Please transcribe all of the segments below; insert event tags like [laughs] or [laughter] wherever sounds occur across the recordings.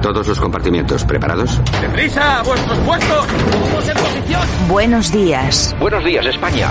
todos los compartimientos, ¿preparados? ¡Deprisa! ¡A vuestros puestos! ¡Todos en posición! Buenos días. Buenos días, España.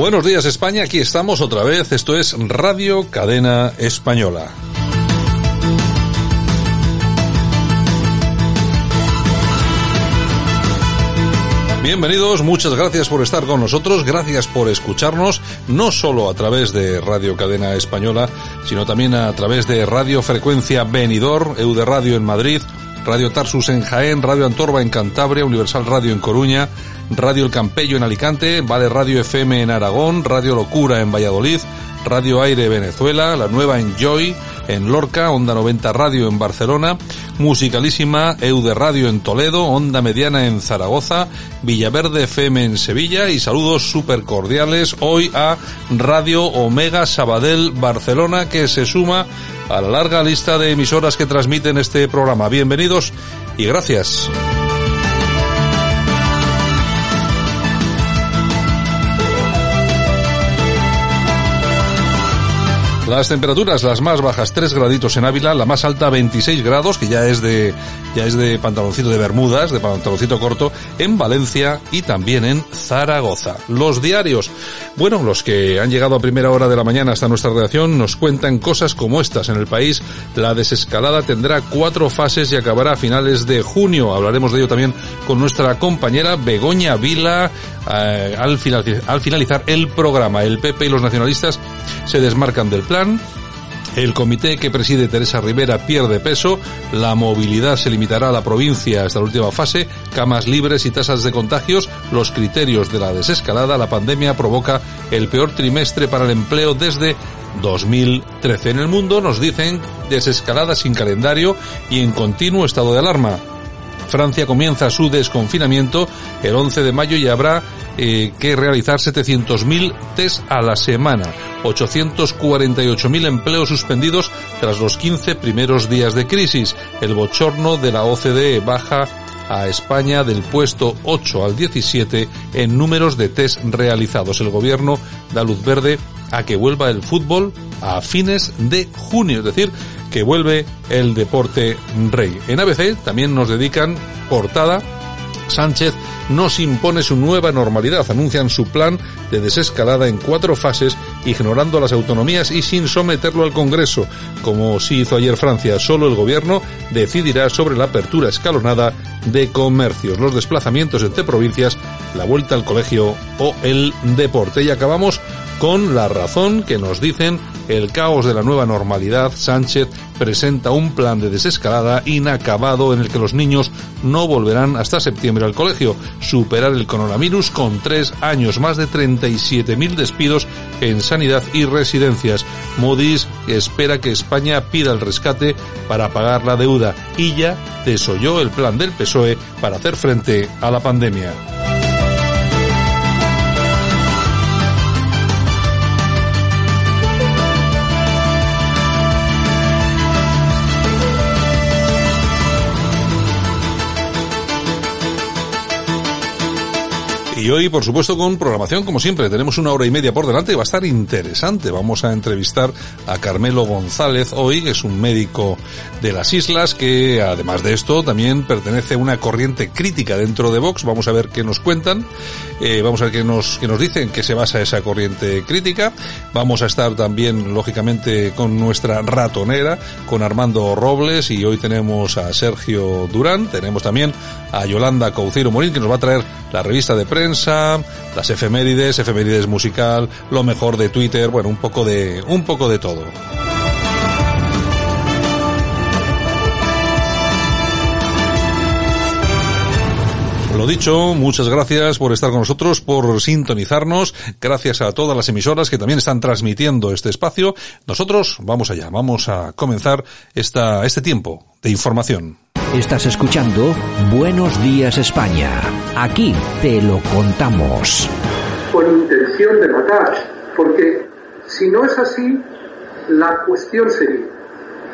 Buenos días España, aquí estamos otra vez, esto es Radio Cadena Española. Bienvenidos, muchas gracias por estar con nosotros, gracias por escucharnos, no solo a través de Radio Cadena Española, sino también a través de Radio Frecuencia Benidor, Eude Radio en Madrid, Radio Tarsus en Jaén, Radio Antorba en Cantabria, Universal Radio en Coruña, Radio El Campello en Alicante, Vale Radio FM en Aragón, Radio Locura en Valladolid, Radio Aire Venezuela, la nueva en Joy, en Lorca, Onda 90 Radio en Barcelona, Musicalísima, Eude Radio en Toledo, Onda Mediana en Zaragoza, Villaverde FM en Sevilla y saludos súper cordiales hoy a Radio Omega Sabadell Barcelona que se suma a la larga lista de emisoras que transmiten este programa. Bienvenidos y gracias. Las temperaturas, las más bajas 3 graditos en Ávila, la más alta 26 grados, que ya es de ya es de pantaloncito de bermudas, de pantaloncito corto, en Valencia y también en Zaragoza. Los diarios, bueno, los que han llegado a primera hora de la mañana hasta nuestra redacción nos cuentan cosas como estas. En el país, la desescalada tendrá cuatro fases y acabará a finales de junio. Hablaremos de ello también con nuestra compañera Begoña Vila eh, al, finalizar, al finalizar el programa. El PP y los nacionalistas se desmarcan del plan. El comité que preside Teresa Rivera pierde peso, la movilidad se limitará a la provincia hasta la última fase, camas libres y tasas de contagios, los criterios de la desescalada, la pandemia provoca el peor trimestre para el empleo desde 2013. En el mundo nos dicen desescalada sin calendario y en continuo estado de alarma. Francia comienza su desconfinamiento el 11 de mayo y habrá eh, que realizar 700.000 test a la semana, 848.000 empleos suspendidos tras los 15 primeros días de crisis. El bochorno de la OCDE baja a España del puesto 8 al 17 en números de test realizados. El gobierno da luz verde a que vuelva el fútbol a fines de junio, es decir, que vuelve el deporte rey. En ABC también nos dedican portada Sánchez nos impone su nueva normalidad. Anuncian su plan de desescalada en cuatro fases, ignorando las autonomías y sin someterlo al Congreso, como sí hizo ayer Francia. Solo el gobierno decidirá sobre la apertura escalonada de comercios, los desplazamientos entre provincias, la vuelta al colegio o el deporte. Y acabamos con la razón que nos dicen el caos de la nueva normalidad, Sánchez presenta un plan de desescalada inacabado en el que los niños no volverán hasta septiembre al colegio, superar el coronavirus con tres años, más de 37.000 despidos en sanidad y residencias. Moody's espera que España pida el rescate para pagar la deuda y ya desoyó el plan del PSOE para hacer frente a la pandemia. Y hoy, por supuesto, con programación, como siempre, tenemos una hora y media por delante y va a estar interesante. Vamos a entrevistar a Carmelo González hoy, que es un médico de las islas, que además de esto también pertenece a una corriente crítica dentro de Vox. Vamos a ver qué nos cuentan, eh, vamos a ver qué nos, qué nos dicen, qué se basa esa corriente crítica. Vamos a estar también, lógicamente, con nuestra ratonera, con Armando Robles, y hoy tenemos a Sergio Durán, tenemos también a Yolanda Couceiro Morín, que nos va a traer la revista de prensa las efemérides, efemérides musical, lo mejor de Twitter, bueno, un poco de, un poco de todo. Lo dicho, muchas gracias por estar con nosotros, por sintonizarnos. Gracias a todas las emisoras que también están transmitiendo este espacio. Nosotros vamos allá, vamos a comenzar esta, este tiempo de información. Estás escuchando Buenos Días España. Aquí te lo contamos. Con intención de matar, porque si no es así, la cuestión sería,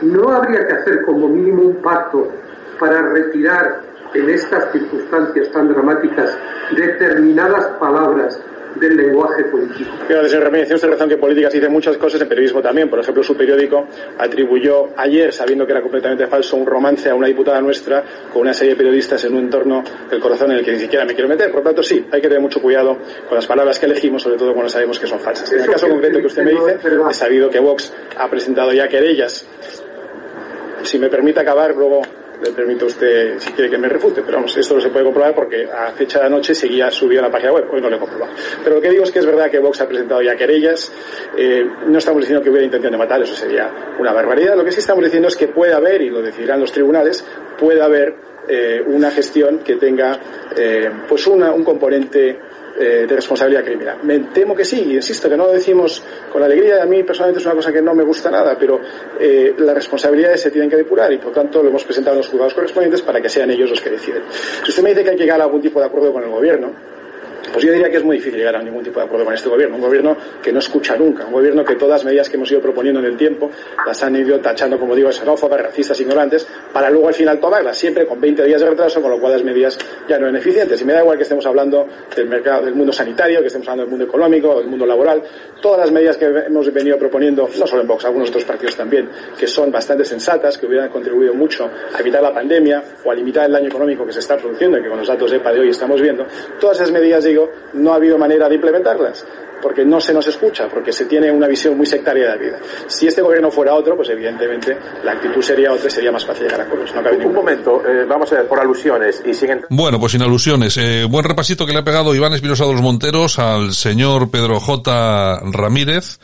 ¿no habría que hacer como mínimo un pacto para retirar en estas circunstancias tan dramáticas determinadas palabras del lenguaje político. Señor Ramírez, tiene usted razón que política se dice muchas cosas, en periodismo también. Por ejemplo, su periódico atribuyó ayer, sabiendo que era completamente falso, un romance a una diputada nuestra con una serie de periodistas en un entorno del corazón en el que ni siquiera me quiero meter. Por lo tanto, sí, hay que tener mucho cuidado con las palabras que elegimos, sobre todo cuando sabemos que son falsas. En el caso concreto que usted me dice, he sabido que Vox ha presentado ya querellas. Si me permite acabar, luego le permito a usted si quiere que me refute, pero vamos, esto no se puede comprobar porque a fecha de anoche seguía subido a la página web, hoy no lo he comprobado. Pero lo que digo es que es verdad que Vox ha presentado ya querellas, eh, no estamos diciendo que hubiera intención de matar, eso sería una barbaridad, lo que sí estamos diciendo es que puede haber, y lo decidirán los tribunales, puede haber eh, una gestión que tenga eh, pues una, un componente eh, de responsabilidad criminal. Me temo que sí, insisto que no lo decimos con alegría, a mí personalmente es una cosa que no me gusta nada, pero eh, las responsabilidades se tienen que depurar y por tanto lo hemos presentado en los juzgados correspondientes para que sean ellos los que deciden. Si usted me dice que hay que llegar a algún tipo de acuerdo con el gobierno, pues yo diría que es muy difícil llegar a ningún tipo de acuerdo con este gobierno. Un gobierno que no escucha nunca. Un gobierno que todas las medidas que hemos ido proponiendo en el tiempo las han ido tachando, como digo, xenófobas, racistas, ignorantes, para luego al final tomarlas, siempre con 20 días de retraso, con lo cual las medidas ya no eran eficientes. Y me da igual que estemos hablando del mercado, del mundo sanitario, que estemos hablando del mundo económico, del mundo laboral. Todas las medidas que hemos venido proponiendo, no solo en Vox, algunos otros partidos también, que son bastante sensatas, que hubieran contribuido mucho a evitar la pandemia o a limitar el daño económico que se está produciendo y que con los datos de EPA de hoy estamos viendo. Todas esas medidas, digo, no ha habido manera de implementarlas porque no se nos escucha, porque se tiene una visión muy sectaria de la vida. Si este gobierno fuera otro, pues evidentemente la actitud sería otra y sería más fácil llegar a acuerdos. No cabe Un momento, eh, vamos a ver, por alusiones y siguen... Bueno, pues sin alusiones. Eh, buen repasito que le ha pegado Iván Espinosa de los Monteros al señor Pedro J. Ramírez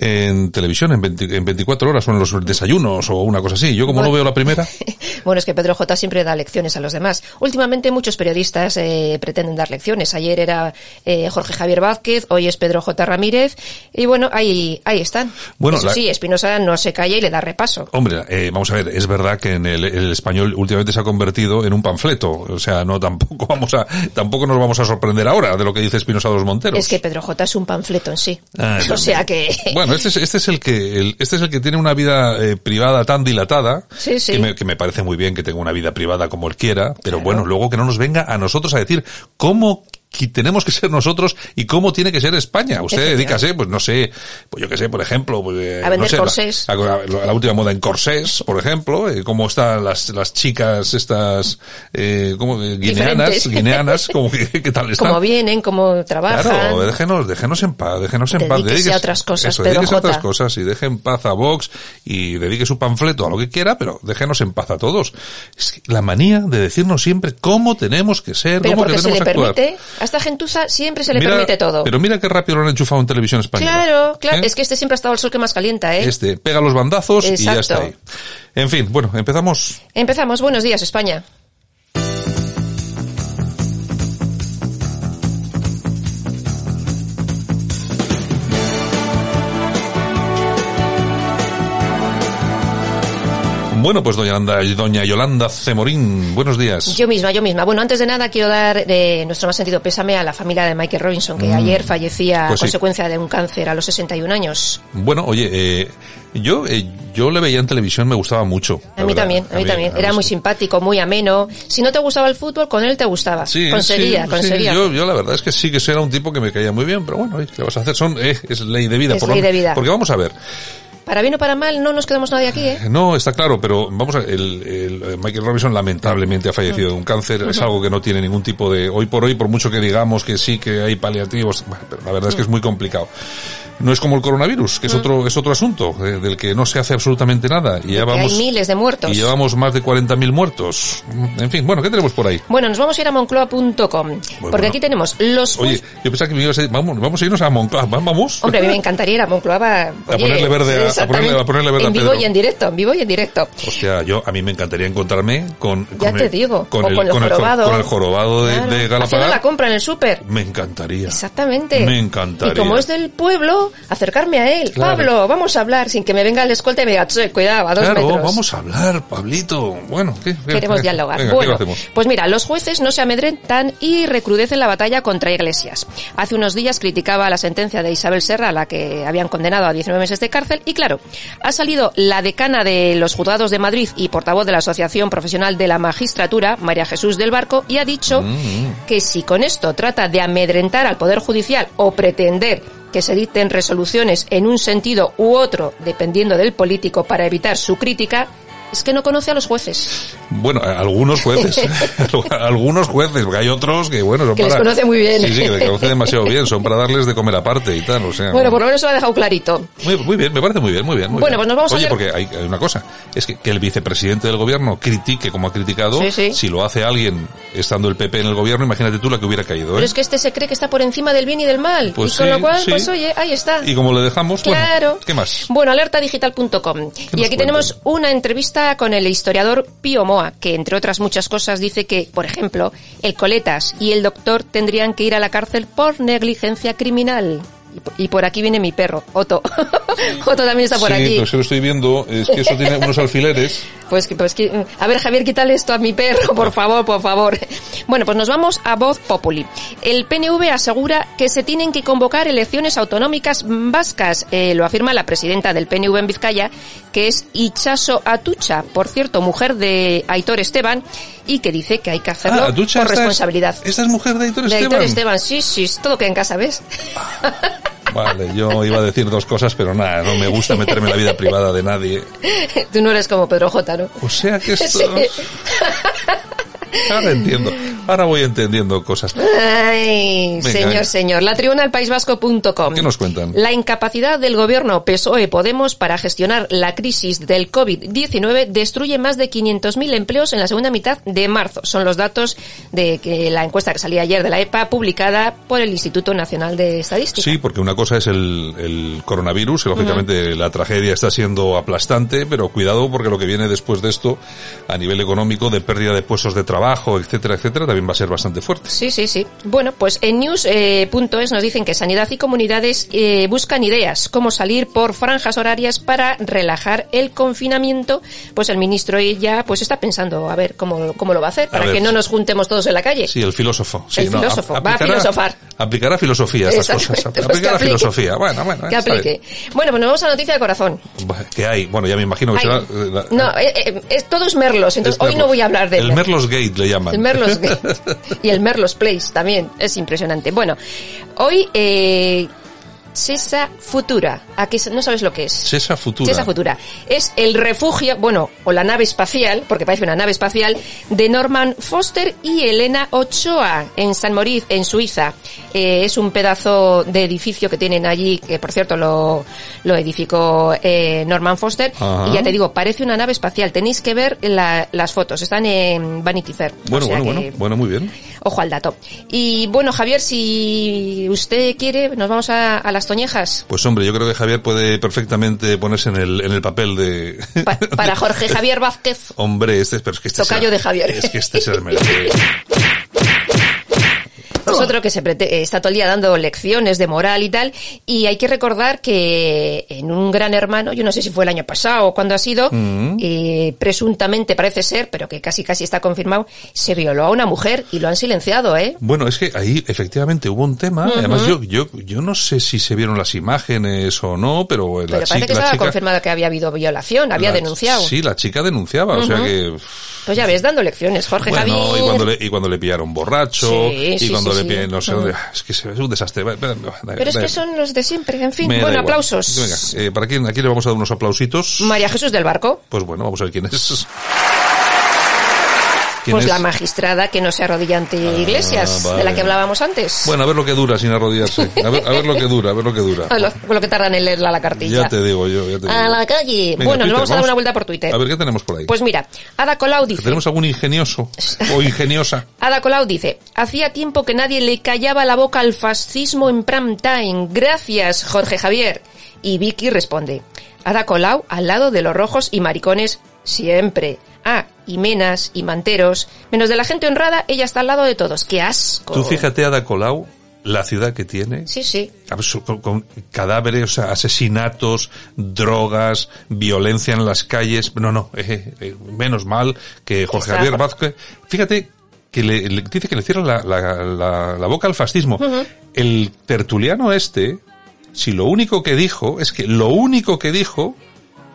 en televisión en, 20, en 24 horas o en los desayunos o una cosa así. Yo como Bueno. no veo la primera, [laughs] Bueno, es que Pedro J siempre da lecciones a los demás. Últimamente muchos periodistas eh, pretenden dar lecciones. Ayer era eh, Jorge Javier Vázquez, hoy es Pedro J. Ramírez. Y bueno, ahí, ahí están. Bueno, Eso la- sí, Espinosa no se calla y le da repaso. Hombre, eh, vamos a ver, es verdad que en el, el español últimamente se ha convertido en un panfleto. O sea, no tampoco [laughs] vamos a, tampoco nos vamos a sorprender ahora de lo que dice Espinosa de los Monteros. Es que Pedro J es un panfleto en sí. Ah, [laughs] o sea que... Bueno, este es, este es el que el- este es el que tiene una vida eh, privada tan dilatada Sí, sí. Que, me, que me parece muy bien que tenga una vida privada como él quiera, pero bueno, luego que no nos venga a nosotros a decir cómo qui- tenemos que ser nosotros y cómo tiene que ser España. Usted dedícase, pues no sé, pues yo qué sé, por ejemplo, pues, eh, A vender no sé, la- corsés. La, la- la última moda en corsés, por ejemplo, eh, cómo están las, las chicas estas, eh, como eh, guineanas, Diferentes. guineanas, [laughs] como que, qué tal están. Cómo vienen, cómo trabajan. Claro, déjenos, déjenos en paz, déjenos en paz. Dedíquese a otras cosas, eso, Pedro dedíquese a J. otras cosas y deje en paz a Vox y dedique su panfleto a lo que quiera, pero déjenos en paz a todos. Es que la manía de decirnos siempre cómo tenemos que ser, Pero cómo que se tenemos le que actuar. permite, a esta gentuza siempre se le Mira- permite todo. Pero mira qué rápido lo han enchufado en televisión española. Claro, claro, ¿Eh? es que este siempre ha estado el sol que más calienta, ¿eh? Este pega los bandazos y ya Exacto. está ahí. En fin, bueno, empezamos. Empezamos, buenos días España. Bueno, pues doña Yolanda, doña Yolanda Cemorín, buenos días. Yo misma, yo misma. Bueno, antes de nada quiero dar eh, nuestro más sentido pésame a la familia de Michael Robinson, que ayer fallecía Pues a sí. consecuencia de un cáncer a los 61 años. Bueno, oye, eh, yo eh, yo le veía en televisión, me gustaba mucho. A mí verdad. también, a mí también. Era muy simpático, muy ameno. Si no te gustaba el fútbol, con él te gustaba. Sí, conseguía, sí, conseguía. sí, yo, yo la verdad es que sí que era un tipo que me caía muy bien, pero bueno, ¿qué vas a hacer? Son, eh, es ley de vida. Es por lo- ley de vida. Porque vamos a ver, Para bien o para mal, no nos quedamos nadie aquí, ¿eh? [laughs] no, está claro, pero vamos a el, el, eh, Michael Robinson lamentablemente ha fallecido de un cáncer, es algo que no tiene ningún tipo de, hoy por hoy, por mucho que digamos que sí, que hay paliativos, pero la verdad es que es muy complicado. No es como el coronavirus, que es Mm. otro es otro asunto, eh, del que no se hace absolutamente nada. Y ya Que vamos, hay miles de muertos. y llevamos más de 40.000 muertos. En fin, bueno, ¿qué tenemos por ahí? Bueno, nos vamos a ir a moncloa.com, porque bueno. aquí tenemos los... Oye, yo pensaba que me ibas a decir, vamos, vamos a irnos a Moncloa, ¿Va- vamos. Hombre, a mí me encantaría ir a Moncloa a, ponerle verde a- a ponerle- a ponerle verde a en vivo Pedro. y en directo, en vivo y en directo. Hostia, yo, a mí me encantaría encontrarme con, Ya con te el, digo, con o el, con el con el jo- jorobado. con el jorobado de, Claro, de Galapagar. la compra en el súper. Me encantaría. Exactamente. Me encantaría. Y como es del pueblo, acercarme a él. Claro. Pablo, vamos a hablar sin que me venga el escolta y me diga, "Che, cuidado, a dos Claro, metros. vamos a hablar, Pablito. Bueno, Queremos qué- dialogar. venga, ¿qué bueno, pues mira, los jueces no se amedrentan y recrudecen la batalla contra Iglesias. Hace unos días criticaba la sentencia de Isabel Serra, a la que habían condenado a 19 meses de cárcel, y claro, ha salido la decana de los juzgados de Madrid y portavoz de la Asociación Profesional de la Magistratura, María Jesús del Barco, y ha dicho Mm. que si con esto trata de amedrentar al Poder Judicial o pretender que se dicten resoluciones en un sentido u otro, dependiendo del político, para evitar su crítica, es que no conoce a los jueces. Bueno, algunos jueces, [laughs] [laughs] algunos jueces, porque hay otros que, bueno, son Que les para... conoce muy bien. Sí, sí, que les conoce demasiado bien, son para darles de comer aparte y tal, o sea... Bueno, por lo menos se lo ha dejado clarito. Muy, muy bien, me parece muy bien, muy bien. muy Bueno, bien. pues nos vamos a Oye, porque hay, hay una cosa, es que, que el vicepresidente del gobierno critique como ha criticado, Sí, sí. si lo hace alguien estando el PP en el gobierno, imagínate tú la que hubiera caído, ¿eh? Pero es que este se cree que está por encima del bien y del mal. Pues y con lo cual, pues oye, ahí está. Y como le dejamos, Claro. bueno, ¿qué más? Bueno, alertadigital.com. Y aquí cuentan? tenemos una entrevista con el historiador Pío Moa, que entre otras muchas cosas dice que, por ejemplo, el Coletas y el doctor tendrían que ir a la cárcel por negligencia criminal. Y por- aquí viene mi perro, Otto. [laughs] Otto también está por sí, aquí. pues que lo estoy viendo, es que eso tiene unos alfileres. [laughs] Pues, que- pues que, a ver, Javier, quítale esto a mi perro, por favor, por favor. Bueno, pues nos vamos a Voz Populi. El PNV asegura que se tienen que convocar elecciones autonómicas vascas. Eh, lo afirma la presidenta del PNV en Vizcaya, que es Ichaso Atucha, por cierto, mujer de Aitor Esteban, y que dice que hay que hacerlo Ah, por esta es- responsabilidad. Esta es mujer de Aitor de Esteban. Aitor Esteban, sí, sí, es todo que en casa, ¿ves? [laughs] Vale, yo iba a decir dos cosas, pero nada, no me gusta meterme en la vida privada de nadie. Tú no eres como Pedro J, ¿no? O sea que esto... [laughs] Sí. [laughs] Ahora entiendo, ahora voy entendiendo cosas. Ay, Venga, señor, señor. La tribuna del País Vasco.com. ¿Qué nos cuentan? La incapacidad del gobierno PSOE-Podemos para gestionar la crisis del COVID-19 destruye más de 500.000 empleos en la segunda mitad de marzo. Son los datos de que la encuesta que salía ayer de la EPA publicada por el Instituto Nacional de Estadística. Sí, porque una cosa es el, el coronavirus, y lógicamente la tragedia está siendo aplastante, pero cuidado porque lo que viene después de esto, a nivel económico, de pérdida de puestos de trabajo, etcétera, etcétera, también va a ser bastante fuerte. Sí, sí, sí. Bueno, pues en news.es nos dicen que Sanidad y comunidades eh, buscan ideas, cómo salir por franjas horarias para relajar el confinamiento. Pues el ministro ya pues está pensando a ver cómo, cómo lo va a hacer, para ver. que no nos juntemos todos en la calle. Sí, el filósofo. Sí, El no, filósofo, ap- va a filosofar. Aplicará filosofía a estas cosas. Pues [laughs] Aplicará aplique. filosofía. Bueno, bueno. Que aplique. Bueno, pues nos vamos a la noticia de corazón. Que hay, bueno, ya me imagino que Ay, será... eh, la- no, eh, eh, es- todo es Merlos, entonces es hoy Merlos. no voy a hablar de El Merlos Gate le llaman. El Merlos Gate. [laughs] y el Merlos Place también. Es impresionante. Bueno, hoy, eh, Cesa Futura. ¿A qué, no sabes lo que es? Cesa Futura. Cesa Futura. Es el refugio, bueno, o la nave espacial, porque parece una nave espacial, de Norman Foster y Elena Ochoa, en San Moritz, en Suiza. Eh, es un pedazo de edificio que tienen allí, que por cierto lo, lo edificó eh, Norman Foster. Ajá. Y ya te digo, parece una nave espacial. Tenéis que ver la- las fotos, están en Vanity Fair. Bueno, O sea bueno, que- bueno, bueno, muy bien. Ojo al dato. Y bueno, Javier, si usted quiere, nos vamos a, a las toñejas. Pues hombre, yo creo que Javier puede perfectamente ponerse en el, en el papel de... Pa- para [laughs] Jorge Javier Vázquez. Hombre, este, pero es que este Tocayo de Javier. Es que este es el merece. [laughs] Es otro que se prete- eh, está todo el día dando lecciones de moral y tal. Y hay que recordar que en un gran hermano, yo no sé si fue el año pasado o cuando ha sido, Mm. eh, presuntamente parece ser, pero que casi casi está confirmado, se violó a una mujer y lo han silenciado, ¿eh? Bueno, es que ahí efectivamente hubo un tema. Además, yo, yo, yo no sé si se vieron las imágenes o no, pero la Pero parece chica, que estaba chica- confirmado que había habido violación, había la- denunciado. Sí, la chica denunciaba, o sea que... Pues ya ves, dando lecciones, Jorge Bueno, Javier. y cuando, le, y cuando le pillaron borracho, Sí, y sí, cuando sí, le no sé, dónde- es que es un desastre. Va- va- va- da- Pero es da- que son los de siempre, en fin. Bueno, aplausos. Venga, eh, ¿para quién? Aquí le vamos a dar unos aplausitos. María Jesús del Barco. Pues bueno, vamos a ver quién es. ¿Quién Pues es? la magistrada que no se arrodilla ante Iglesias, de la que hablábamos antes. Bueno, a ver lo que dura sin arrodillarse. A ver, a ver lo que dura, a ver lo que dura. A [laughs] lo, lo que tardan en leerla la cartilla. Ya te digo yo, ya te digo. A la calle. Venga, bueno, Twitter, nos vamos a dar vamos. una vuelta por Twitter. A ver, ¿qué tenemos por ahí? Pues mira, Ada Colau dice... ¿Tenemos algún ingenioso o [laughs] ingeniosa? Ada Colau dice, hacía tiempo que nadie le callaba la boca al fascismo en prime time. Gracias, Jorge Javier. Y Vicky responde, Ada Colau al lado de los rojos y maricones siempre. Ah, y menas y manteros. Menos de la gente honrada, ella está al lado de todos. ¡Qué asco! Tú fíjate, Ada Colau, la ciudad que tiene. Sí, sí. Con, con cadáveres, o sea, asesinatos, drogas, violencia en las calles. No, no, eh, eh, menos mal que Jorge Javier Vázquez. Fíjate que le, le- dice que le cierra la, la- la- la boca al fascismo. El tertuliano este, si lo único que dijo, es que lo único que dijo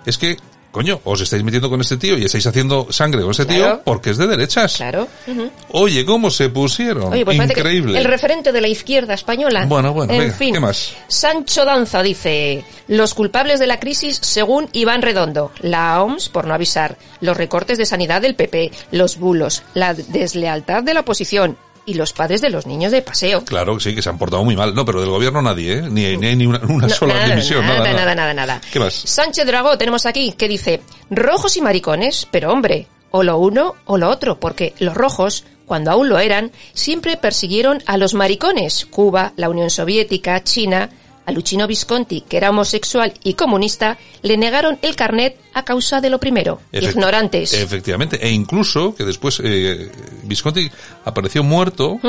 es que, coño, os estáis metiendo con este tío y estáis haciendo sangre con este tío Claro. porque es de derechas. Claro. Ujú. Oye, ¿cómo se pusieron? Oye, pues Increíble. el referente de la izquierda española. Bueno, bueno, en venga, fin. ¿qué más? Sancho Danza dice, los culpables de la crisis según Iván Redondo, la OMS por no avisar, los recortes de sanidad del PP, los bulos, la deslealtad de la oposición y los padres de los niños de paseo. Claro, sí, que se han portado muy mal. No, pero del gobierno nadie, ¿eh? Ni, ni, ni una, una No, sola nada, dimisión. nada, Nada, nada, nada, nada. ¿Qué más? Sánchez Dragó tenemos aquí que dice, rojos y maricones, pero hombre, o lo uno o lo otro, porque los rojos, cuando aún lo eran, siempre persiguieron a los maricones. Cuba, la Unión Soviética, China, a Luchino Visconti, que era homosexual y comunista, le negaron el carnet a causa de lo primero. Efect- Ignorantes. Efectivamente. E incluso que después eh, Visconti apareció muerto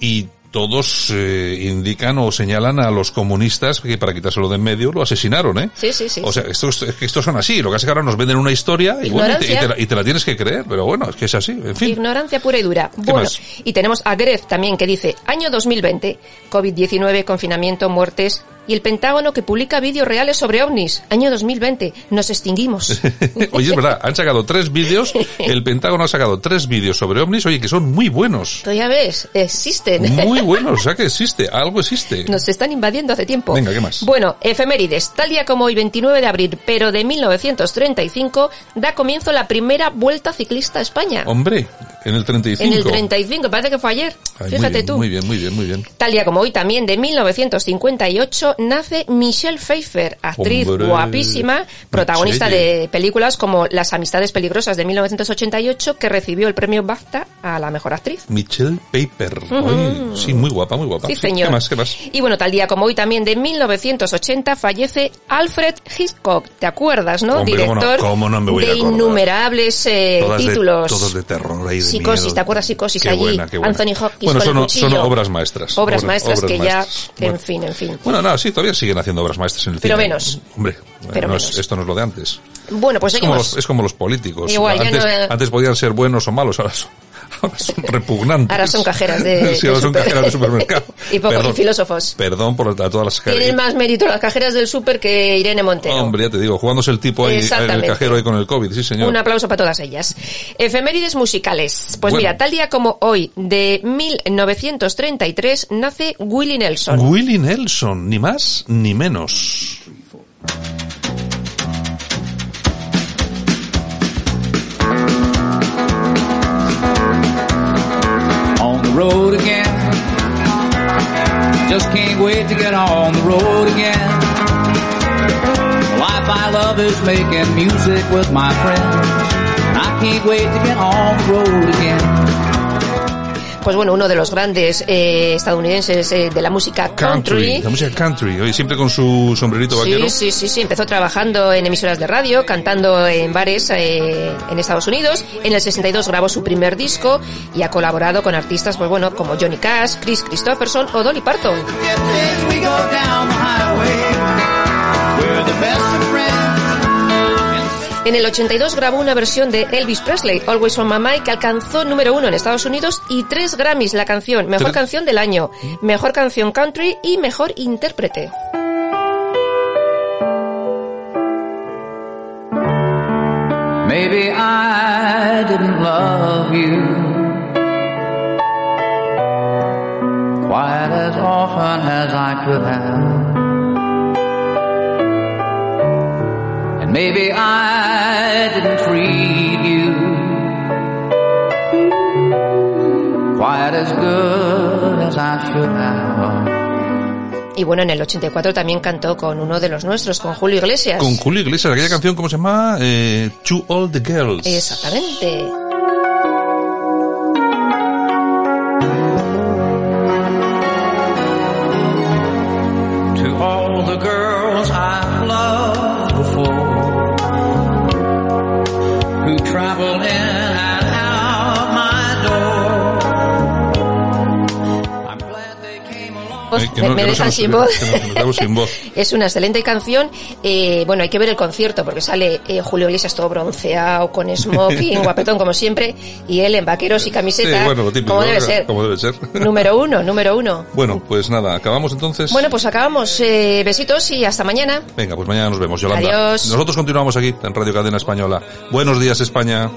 y todos eh, indican o señalan a los comunistas que para quitárselo de en medio lo asesinaron, ¿eh? Sí, sí, sí. O sea, estos, es que estos son así. Lo que es que ahora nos venden una historia y, bueno, y, te, y te la, y te la tienes que creer. Pero bueno, es que es así. En fin. Ignorancia pura y dura. Bueno, más? y tenemos a Gref también que dice, año 2020, COVID-19, confinamiento, muertes, y el Pentágono que publica vídeos reales sobre ovnis. Año 2020, nos extinguimos. [laughs] Oye, es verdad, han sacado tres vídeos, el [laughs] Pentágono ha sacado tres vídeos sobre ovnis, oye, que son muy buenos. Tú ya ves, existen. Muy [laughs] buenos, o sea que existe, algo existe. Nos están invadiendo hace tiempo. Venga, ¿qué más? Bueno, efemérides. Tal día como hoy, 29 de abril, pero de 1935, da comienzo la primera Vuelta Ciclista a España. Hombre, en el 35. En el 35, parece que fue ayer. Ay, muy Fíjate bien, tú. Muy bien, muy bien, muy bien. Tal día como hoy también, de 1958, nace Michelle Pfeiffer, actriz Hombre. guapísima, protagonista Michelle. de películas como Las Amistades Peligrosas de 1988, que recibió el premio BAFTA a la mejor actriz. Michelle Paper. Ay, sí, muy guapa, muy guapa. Sí, señor. ¿Qué más? ¿Qué más? Y bueno, tal día como hoy también de 1980 fallece Alfred Hitchcock. ¿Te acuerdas, no? Hombre, cómo no, Director cómo no de innumerables eh, Todas de- títulos. todos de terror ahí de Psicosis, miedo. ¿te acuerdas Psicosis Qué allí? buena, buena. Anthony Hopkins Bueno, con son, el son cuchillo. obras maestras. Obras Obra- maestras obras que maestras. ya, en fin, en fin. Bueno, no, sí, todavía siguen haciendo obras maestras en el Pero cine. menos. Hombre, Pero no es- menos. esto no es lo de antes. Bueno, pues Es como, los, es como los políticos. Igual, antes, no, antes podían ser buenos o malos, ahora son, ahora son repugnantes. Ahora son cajeras de- [laughs] sí, ahora son super- cajeras de supermercado. [laughs] Y poco- y filósofos. Perdón por a todas las cajeras. Tienen más mérito las cajeras del súper que Irene Montero. Hombre, ya te digo, jugándose el tipo ahí, en el cajero ahí con el COVID, sí señor. Un aplauso para todas ellas. Efemérides musicales. Pues Bueno. mira, tal día como hoy, de 1933, nace Willie Nelson. Willie Nelson, ni más ni menos. Road again. Just can't wait to get on the road again. The life I love is making music with my friends. I can't wait to get on the road again. Pues bueno, uno de los grandes eh, estadounidenses eh, de la música Country, country. la música country, hoy siempre con su sombrerito vaquero. Sí, sí, sí, sí, empezó trabajando en emisoras de radio, cantando en bares eh, en Estados Unidos. En el 62 grabó su primer disco y ha colaborado con artistas, pues bueno, como Johnny Cash, Chris Christopherson o Dolly Parton. En el 82 grabó una versión de Elvis Presley, Always on My Mind, que alcanzó número uno en Estados Unidos y tres Grammys la canción, mejor Tres. canción del año, mejor canción country y mejor intérprete. Maybe I didn't love you quite as often as I could have. Maybe I didn't treat you as good as I should have. Y bueno, en el 84 también cantó con uno de los nuestros, con Julio Iglesias. Con Julio Iglesias, aquella canción, ¿cómo se llama? Eh, to All the Girls. Exactamente. To all the girls I've que me, no- me que no dejan sin voz. que nos quedamos sin voz. Es una excelente canción. Eh, bueno, hay que ver el concierto porque sale eh, Julio Iglesias todo bronceado, con smoking, [laughs] guapetón como siempre, y él en vaqueros y camiseta, Sí, bueno, lo típico, como debe ¿no? ser. Como debe ser. [laughs] Número uno, número uno. Bueno, pues nada, acabamos entonces. Bueno, pues acabamos. Eh, besitos y hasta mañana. Venga, pues mañana nos vemos, Yolanda. Adiós. Nosotros continuamos aquí en Radio Cadena Española. Buenos días, España.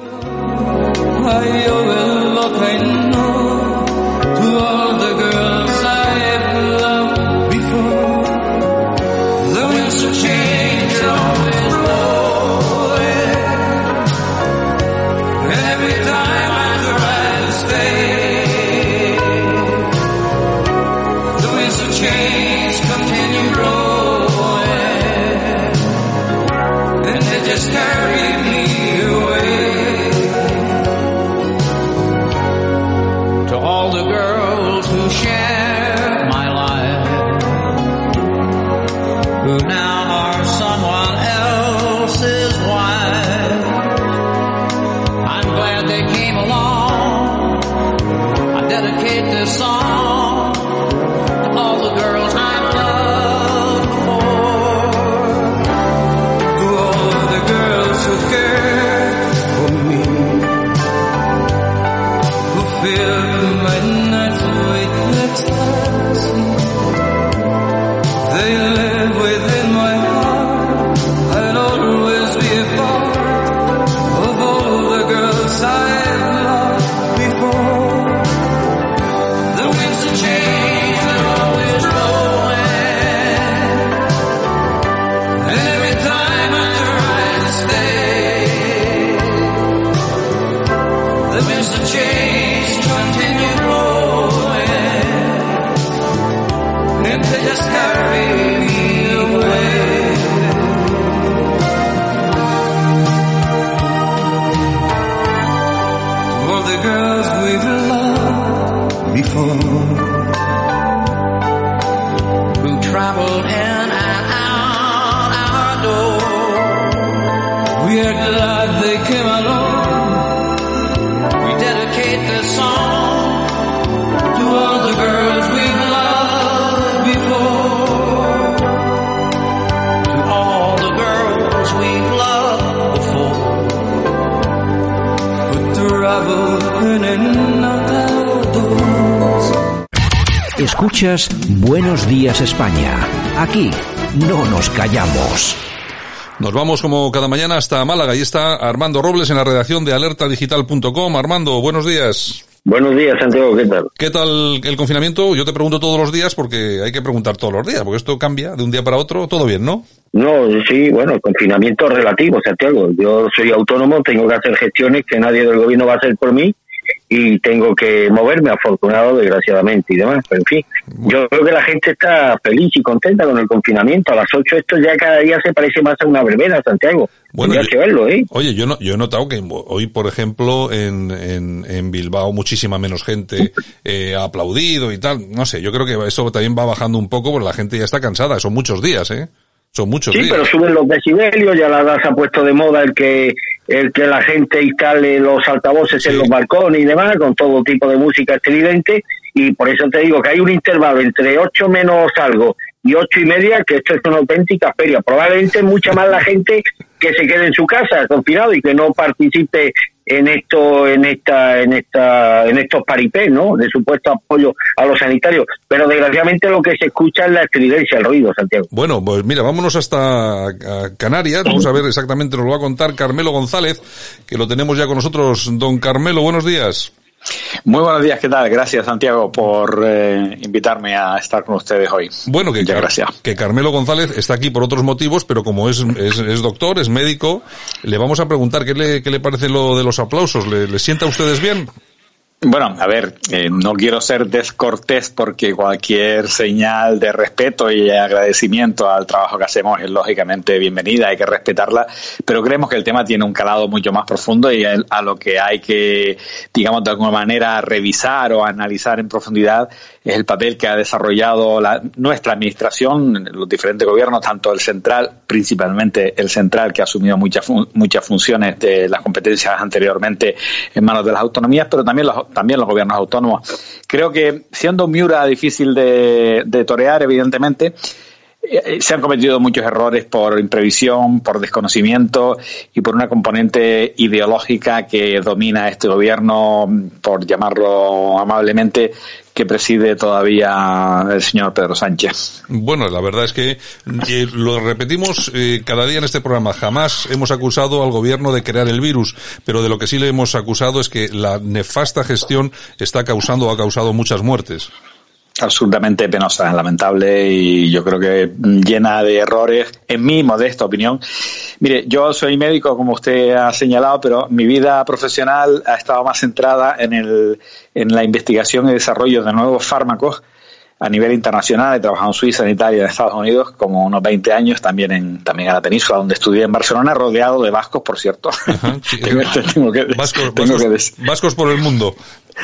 Girls we've loved before, who traveled in and out our door. We are Escuchas Buenos Días España. Aquí no nos callamos. Nos vamos como cada mañana hasta Málaga y está Armando Robles en la redacción de alertadigital.com. Armando, buenos días. Buenos días, Santiago, ¿qué tal? ¿Qué tal el confinamiento? Yo te pregunto todos los días porque hay que preguntar todos los días, porque esto cambia de un día para otro. Todo bien, ¿no? No, sí, bueno, el confinamiento relativo, Santiago. Yo soy autónomo, tengo que hacer gestiones que nadie del gobierno va a hacer por mí y tengo que moverme, afortunado, desgraciadamente y demás. Pero en fin, yo creo que la gente está feliz y contenta con el confinamiento. A las 8 esto ya cada día se parece más a una verbena, Santiago. Bueno, Tendrías que verlo, ¿eh? Oye, yo no, yo he notado que hoy, por ejemplo, en, en, en Bilbao muchísima menos gente eh, ha aplaudido y tal. No sé, yo creo que eso también va bajando un poco porque la gente ya está cansada. Son muchos días, ¿eh? Son muchos Sí, días. pero suben los decibelios, ya la ha puesto de moda el que el que la gente instale los altavoces en los balcones y demás, con todo tipo de música estridente, y por eso te digo que hay un intervalo entre ocho menos algo y ocho y media, que esto es una auténtica feria. Probablemente mucha más la gente que se quede en su casa confinado y que no participe en esto, en esta, en esta, en estos paripés, ¿no? De supuesto apoyo a los sanitarios. Pero desgraciadamente lo que se escucha es la estridencia, el ruido, Santiago. Bueno, pues mira, vámonos hasta Canarias. Vamos a ver exactamente, nos lo va a contar Carmelo González, que lo tenemos ya con nosotros. Don Carmelo, buenos días. Muy buenos días, ¿qué tal? Gracias, Santiago, por eh, invitarme a estar con ustedes hoy. Bueno, que, Muchas gracias. que Carmelo González está aquí por otros motivos, pero como es, es, es doctor, es médico, le vamos a preguntar qué le, qué le parece lo de los aplausos. ¿Le, le sienta a ustedes bien? Bueno, a ver, eh, no quiero ser descortés porque cualquier señal de respeto y agradecimiento al trabajo que hacemos es lógicamente bienvenida, hay que respetarla, pero creemos que el tema tiene un calado mucho más profundo y a lo que hay que, digamos, de alguna manera revisar o analizar en profundidad es el papel que ha desarrollado la, nuestra administración, los diferentes gobiernos, tanto el central, principalmente el central, que ha asumido muchas, muchas funciones de las competencias anteriormente en manos de las autonomías, pero también los, también los gobiernos autónomos. Creo que siendo Miura difícil de, de torear, evidentemente, eh, se han cometido muchos errores por imprevisión, por desconocimiento y por una componente ideológica que domina este gobierno, por llamarlo amablemente, que preside todavía el señor Pedro Sánchez. Bueno, la verdad es que eh, lo repetimos eh, cada día en este programa. Jamás hemos acusado al gobierno de crear el virus, pero de lo que sí le hemos acusado es que la nefasta gestión está causando o ha causado muchas muertes absolutamente penosa, lamentable y yo creo que llena de errores, en mi modesta opinión. Mire, yo soy médico, como usted ha señalado, pero mi vida profesional ha estado más centrada en, el, en la investigación y desarrollo de nuevos fármacos a nivel internacional. He trabajado en Suiza, en Italia, en Estados Unidos, como unos 20 años, también en, también en la península, donde estudié en Barcelona, rodeado de vascos, por cierto. vascos por el mundo.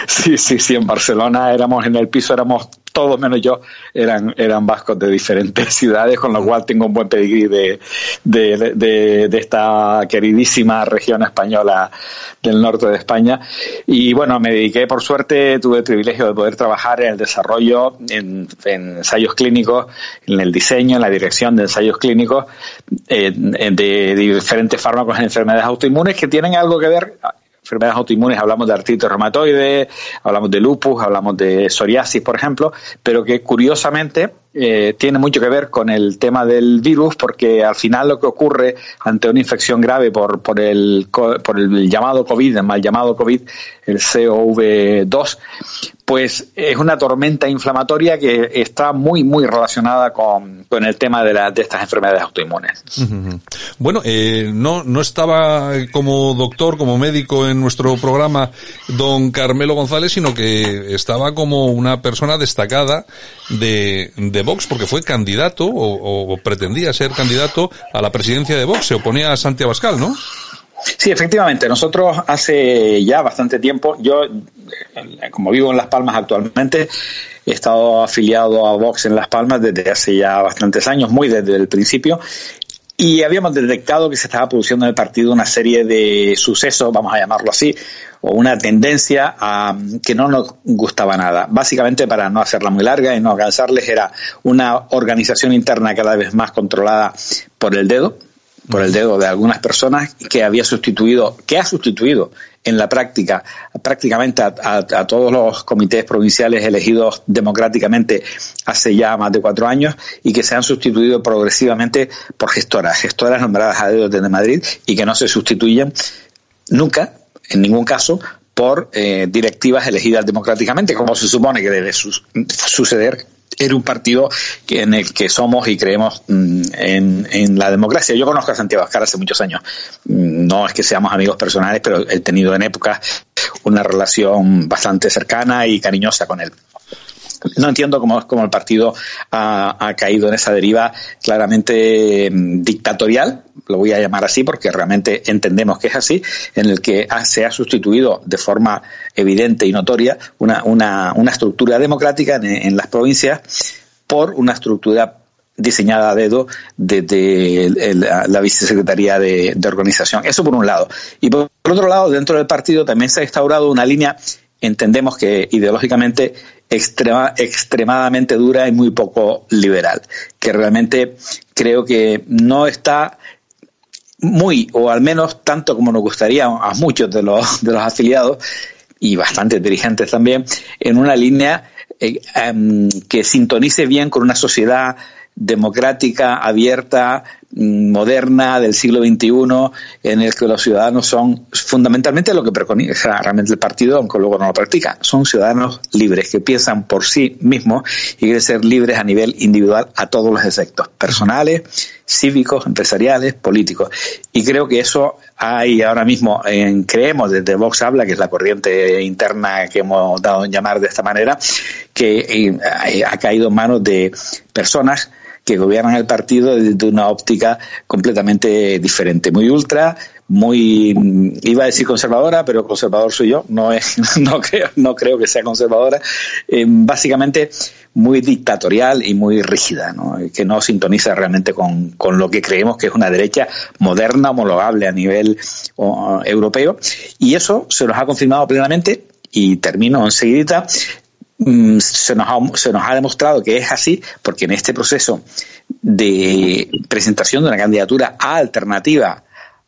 Sí, sí, sí, en Barcelona éramos en el piso, éramos todos menos yo, eran, eran vascos de diferentes [laughs] ciudades, con lo cual tengo un buen pedigrí de, de, esta queridísima región española del norte de España. Y bueno, me dediqué, por suerte, tuve el privilegio de poder trabajar en el desarrollo, en, en ensayos clínicos, en el diseño, en la dirección de ensayos clínicos eh, de diferentes fármacos en enfermedades autoinmunes que tienen algo que ver enfermedades autoinmunes, hablamos de artritis reumatoide, hablamos de lupus, hablamos de psoriasis, por ejemplo, pero que curiosamente eh, tiene mucho que ver con el tema del virus, porque al final lo que ocurre ante una infección grave por, por, el, por el llamado COVID, el mal llamado COVID, el COV2, pues es una tormenta inflamatoria que está muy, muy relacionada con, con el tema de, la, de estas enfermedades autoinmunes. Bueno, eh, no, no estaba como doctor, como médico en nuestro programa don Carmelo González, sino que estaba como una persona destacada de, de Vox, porque fue candidato o, o pretendía ser candidato a la presidencia de Vox, se oponía a Santiago Abascal, ¿no? Sí, efectivamente. Nosotros hace ya bastante tiempo, yo como vivo en Las Palmas actualmente, he estado afiliado a Vox en Las Palmas desde hace ya bastantes años, muy desde el principio, y habíamos detectado que se estaba produciendo en el partido una serie de sucesos, vamos a llamarlo así, o una tendencia a, que no nos gustaba nada. Básicamente, para no hacerla muy larga y no cansarles, era una organización interna cada vez más controlada por el dedo, por el dedo de algunas personas que había sustituido, que ha sustituido en la práctica prácticamente a, todos los comités provinciales elegidos democráticamente hace ya más de cuatro años y que se han sustituido progresivamente por gestoras, gestoras nombradas a dedo desde Madrid y que no se sustituyen nunca, en ningún caso, por eh, directivas elegidas democráticamente, como se supone que debe suceder era un partido en el que somos y creemos mm, en, la democracia. Yo conozco a Santiago Ascar hace muchos años. Mm, no es que seamos amigos personales, pero he tenido en épocas una relación bastante cercana y cariñosa con él no entiendo cómo, cómo el partido ha, ha, caído en esa deriva claramente mm, dictatorial, lo voy a llamar así porque realmente entendemos que es así, en el que se ha sustituido de forma evidente y notoria una, una, una estructura democrática en, las provincias por una estructura diseñada a dedo desde de, la, vicesecretaría de, de, organización. Eso por un lado. Y por otro lado, dentro del partido también se ha instaurado una línea, entendemos que ideológicamente extrema, extremadamente dura y muy poco liberal, que realmente creo que no está muy, o al menos tanto como nos gustaría a muchos de los, [laughs] de los afiliados y bastantes dirigentes también, en una línea eh, um, que sintonice bien con una sociedad democrática, abierta, moderna del siglo XXI en el que los ciudadanos son fundamentalmente lo que preconiza realmente el partido, aunque luego no lo practica. Son ciudadanos libres que piensan por sí mismos y quieren ser libres a nivel individual a todos los efectos, personales, cívicos, empresariales, políticos. Y creo que eso hay ahora mismo, en, creemos desde Vox Habla, que es la corriente interna que hemos dado en llamar de esta manera, que eh, ha caído en manos de personas que gobiernan el partido desde una óptica completamente diferente, muy ultra, muy iba a decir conservadora, pero conservador soy yo, no es [laughs] no creo no creo que sea conservadora, eh, básicamente muy dictatorial y muy rígida, ¿no? que no sintoniza realmente con, con, lo que creemos que es una derecha moderna, homologable a nivel europeo, y eso se nos ha confirmado plenamente, y termino enseguida, se nos, ha, se nos ha demostrado que es así, porque en este proceso de presentación de una candidatura alternativa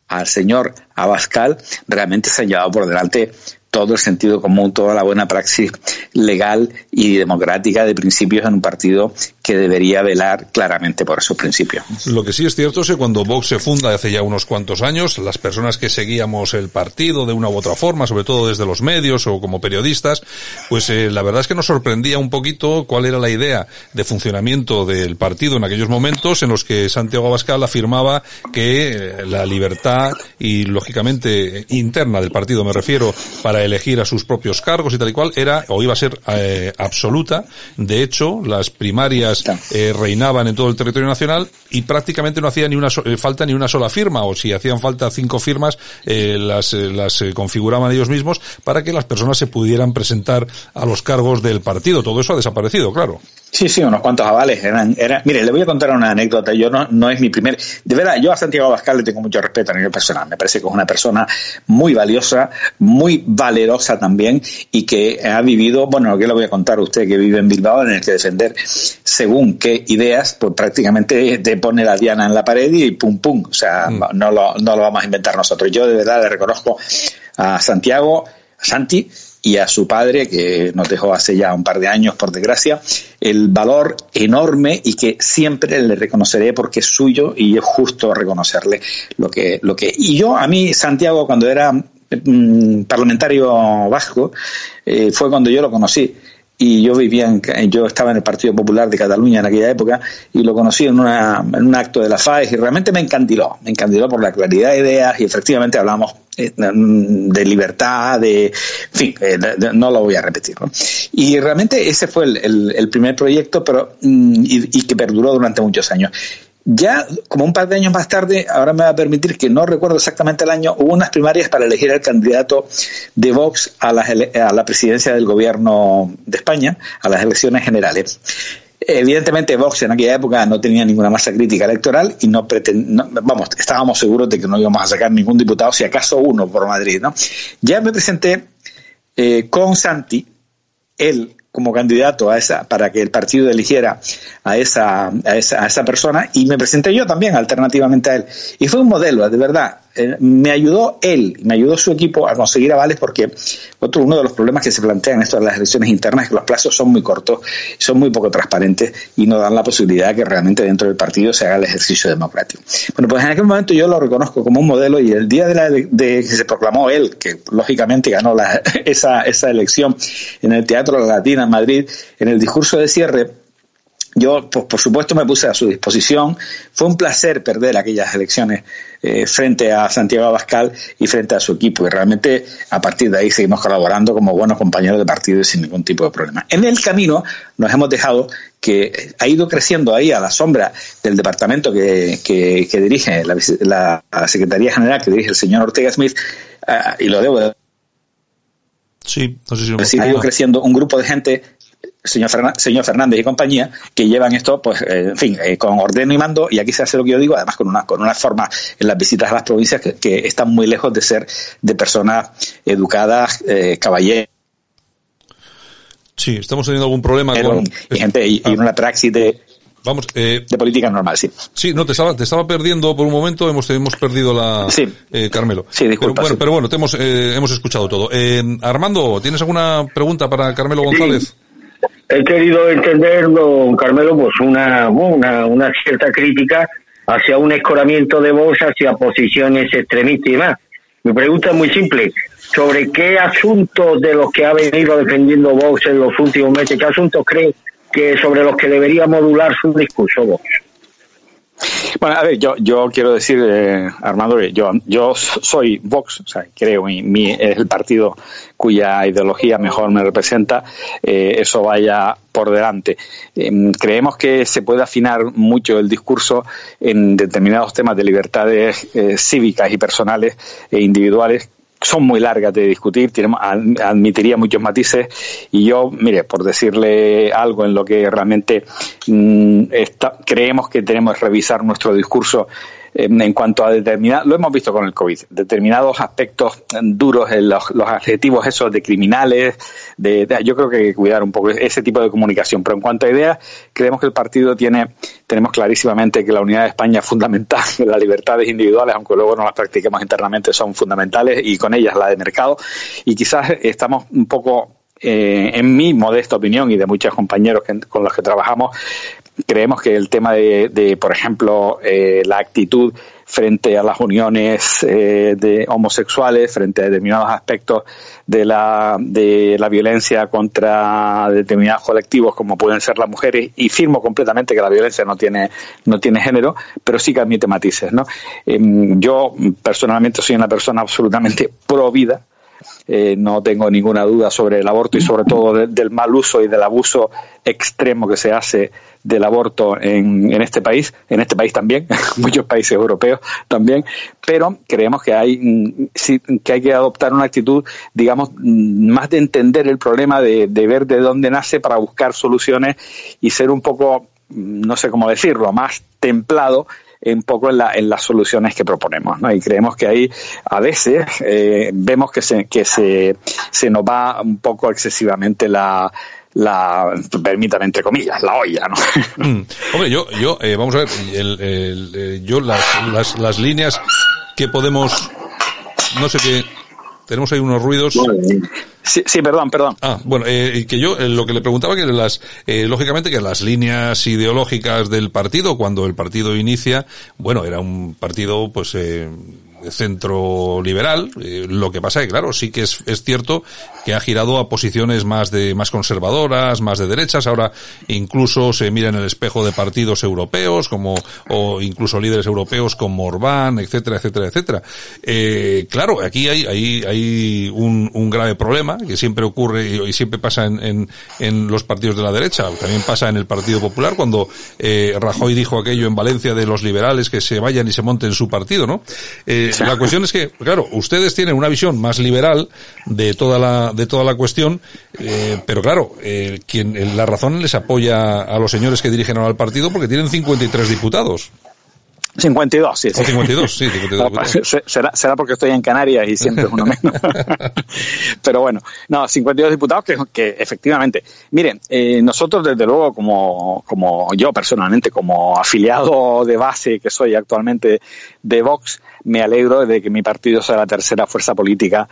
al señor Abascal, realmente se han llevado por delante todo el sentido común, toda la buena praxis legal y democrática de principios en un partido que debería velar claramente por esos principios. Lo que sí es cierto es que cuando Vox se funda hace ya unos cuantos años, las personas que seguíamos el partido de una u otra forma, sobre todo desde los medios o como periodistas, pues eh, la verdad es que nos sorprendía un poquito cuál era la idea de funcionamiento del partido en aquellos momentos en los que Santiago Abascal afirmaba que eh, la libertad y lógicamente interna del partido me refiero para elegir a sus propios cargos y tal y cual era o iba a ser eh, absoluta. De hecho, las primarias eh, reinaban en todo el territorio nacional y prácticamente no hacía ni una eh, falta ni una sola firma o si hacían falta cinco firmas las las configuraban ellos mismos para que las personas se pudieran presentar a los cargos del partido. Todo eso ha desaparecido, claro. Sí, sí, unos cuantos avales. Eran, eran, mire, le voy a contar una anécdota. Yo no, no es mi primer. De verdad, yo a Santiago Abascal le tengo mucho respeto a nivel personal. Me parece que es una persona muy valiosa, muy valerosa también y que ha vivido, bueno, que le voy a contar a usted que vive en Bilbao, en el que defender según qué ideas, pues prácticamente te pone la diana en la pared y pum pum. O sea, mm. no, lo, no lo vamos a inventar nosotros. Yo de verdad le reconozco a Santiago, a Santi, y a su padre, que nos dejó hace ya un par de años, por desgracia, el valor enorme y que siempre le reconoceré porque es suyo y es justo reconocerle lo que, lo que. Y yo, a mí, Santiago, cuando era mm, parlamentario vasco, eh, fue cuando yo lo conocí y yo vivía en, yo estaba en el Partido Popular de Cataluña en aquella época y lo conocí en, una, en un acto de la FAES y realmente me encandiló, me encandiló por la claridad de ideas y efectivamente hablamos eh, de libertad, de, en fin, eh, no lo voy a repetir. Y realmente ese fue el, el, primer proyecto pero mm, y, y, que perduró durante muchos años. Ya, como un par de años más tarde, ahora me va a permitir que no recuerdo exactamente el año, hubo unas primarias para elegir al candidato de Vox a la, a la presidencia del gobierno de España, a las elecciones generales. Evidentemente Vox en aquella época no tenía ninguna masa crítica electoral y no, pretend, vamos, estábamos seguros de que no íbamos a sacar ningún diputado, si acaso uno por Madrid, ¿no? Ya me presenté eh, con Santi, él como candidato a esa, para que el partido eligiera a esa, a esa, a esa persona y me presenté yo también alternativamente a él. Y fue un modelo, de verdad. Eh, me ayudó él, me ayudó su equipo a conseguir avales porque otro uno de los problemas que se plantean en esto de las elecciones internas es que los plazos son muy cortos, son muy poco transparentes y no dan la posibilidad de que realmente dentro del partido se haga el ejercicio democrático. Bueno, pues en aquel momento yo lo reconozco como un modelo y el día de, la, de que se proclamó él, que lógicamente ganó la, [laughs] esa, esa elección en el Teatro La Latina en Madrid, en el discurso de cierre, yo, pues, por supuesto, me puse a su disposición. Fue un placer perder aquellas elecciones eh, frente a Santiago Abascal y frente a su equipo. Y realmente, a partir de ahí, seguimos colaborando como buenos compañeros de partido y sin ningún tipo de problema. En el camino, nos hemos dejado que ha ido creciendo ahí a la sombra del departamento que, que, que dirige la, la, Secretaría General, que dirige el señor Ortega Smith, uh, y lo debo Sí, no sé si pues ha ido creciendo un grupo de gente señor, Fernández, señor Fernández y compañía, que llevan esto, pues, eh, en fin, eh, con ordeno y mando, y aquí se hace lo que yo digo, además con una, con una forma en las visitas a las provincias que, que están muy lejos de ser de personas educadas, eh, caballeros. Sí, estamos teniendo algún problema con... Y, gente, y, ah. y una praxis de, Vamos, eh, de política normal, sí. Sí, no, te estaba, te estaba perdiendo por un momento, hemos, hemos perdido la, sí. eh, Carmelo. Sí, disculpa. Pero bueno, sí. pero bueno te hemos, eh, hemos escuchado todo. Eh, Armando, ¿tienes alguna pregunta para Carmelo González? Sí. He querido entender, don Carmelo, pues una, una, una cierta crítica hacia un escoramiento de Vox hacia posiciones extremistas y demás. Mi pregunta es muy simple. ¿Sobre qué asuntos de los que ha venido defendiendo Vox en los últimos meses, qué asuntos cree que sobre los que debería modular su discurso Vox? Bueno, a ver, yo, yo quiero decir, eh, Armando, yo, yo soy Vox, o sea, creo, mi, mi, es el partido cuya ideología mejor me representa, eh, eso vaya por delante. Eh, creemos que se puede afinar mucho el discurso en determinados temas de libertades eh, cívicas y personales e individuales son muy largas de discutir, admitiría muchos matices y yo, mire, por decirle algo en lo que realmente mmm, está, creemos que tenemos que revisar nuestro discurso en cuanto a determinados, lo hemos visto con el COVID, determinados aspectos duros, los, los adjetivos esos de criminales, de, yo creo que hay que cuidar un poco ese tipo de comunicación. Pero en cuanto a ideas, creemos que el partido tiene, tenemos clarísimamente que la unidad de España es fundamental, [laughs] las libertades individuales, aunque luego no las practiquemos internamente, son fundamentales y con ellas la de mercado. Y quizás estamos un poco eh, en mi modesta opinión y de muchos compañeros que, con los que trabajamos, creemos que el tema de, de por ejemplo, eh, la actitud frente a las uniones eh, de homosexuales, frente a determinados aspectos de la, de la violencia contra determinados colectivos como pueden ser las mujeres, y firmo completamente que la violencia no tiene, no tiene género, pero sí que admite matices. ¿no? Eh, yo personalmente soy una persona absolutamente pro vida, eh, no tengo ninguna duda sobre el aborto y sobre todo de, del mal uso y del abuso extremo que se hace del aborto en, en este país, en este país también, [laughs] muchos países europeos también, pero creemos que hay, que hay que adoptar una actitud, digamos, más de entender el problema, de, de ver de dónde nace para buscar soluciones y ser un poco, no sé cómo decirlo, más templado un poco en, la, en las soluciones que proponemos, ¿no? Y creemos que ahí a veces eh, vemos que se, que se, se nos va un poco excesivamente la, la, permítame entre comillas, la olla, ¿no? [laughs] Mm. Hombre, yo, yo, eh, vamos a ver, el, el, eh, yo las, las, las líneas que podemos, no sé qué, tenemos ahí unos ruidos. Sí, sí, perdón, perdón. Ah, bueno, eh, que yo eh, lo que le preguntaba que las, eh, lógicamente que las líneas ideológicas del partido, cuando el partido inicia, bueno, era un partido, pues, eh, centro liberal. Eh, lo que pasa es que, claro, sí que es, es, cierto que ha girado a posiciones más de más conservadoras, más de derechas. Ahora incluso se mira en el espejo de partidos europeos, como o incluso líderes europeos como Orbán, etcétera, etcétera, etcétera. Eh, claro, aquí hay hay, hay un, un, grave problema que siempre ocurre y, siempre pasa en, en, en, los partidos de la derecha. También pasa en el Partido Popular cuando eh, Rajoy dijo aquello en Valencia de los liberales que se vayan y se monten su partido, ¿no? Eh, la cuestión es que, claro, ustedes tienen una visión más liberal de toda la, de toda la cuestión, eh, pero claro, eh, quien, la razón les apoya a los señores que dirigen ahora el partido porque tienen 53 diputados. 52, sí. sí. O 52, sí, 52 no, [laughs] será, será porque estoy en Canarias y siempre es uno menos. [laughs] Pero bueno, no, 52 diputados que, que efectivamente. Miren, eh, nosotros desde luego, como, como yo personalmente, como afiliado de base que soy actualmente de Vox, me alegro de que mi partido sea la tercera fuerza política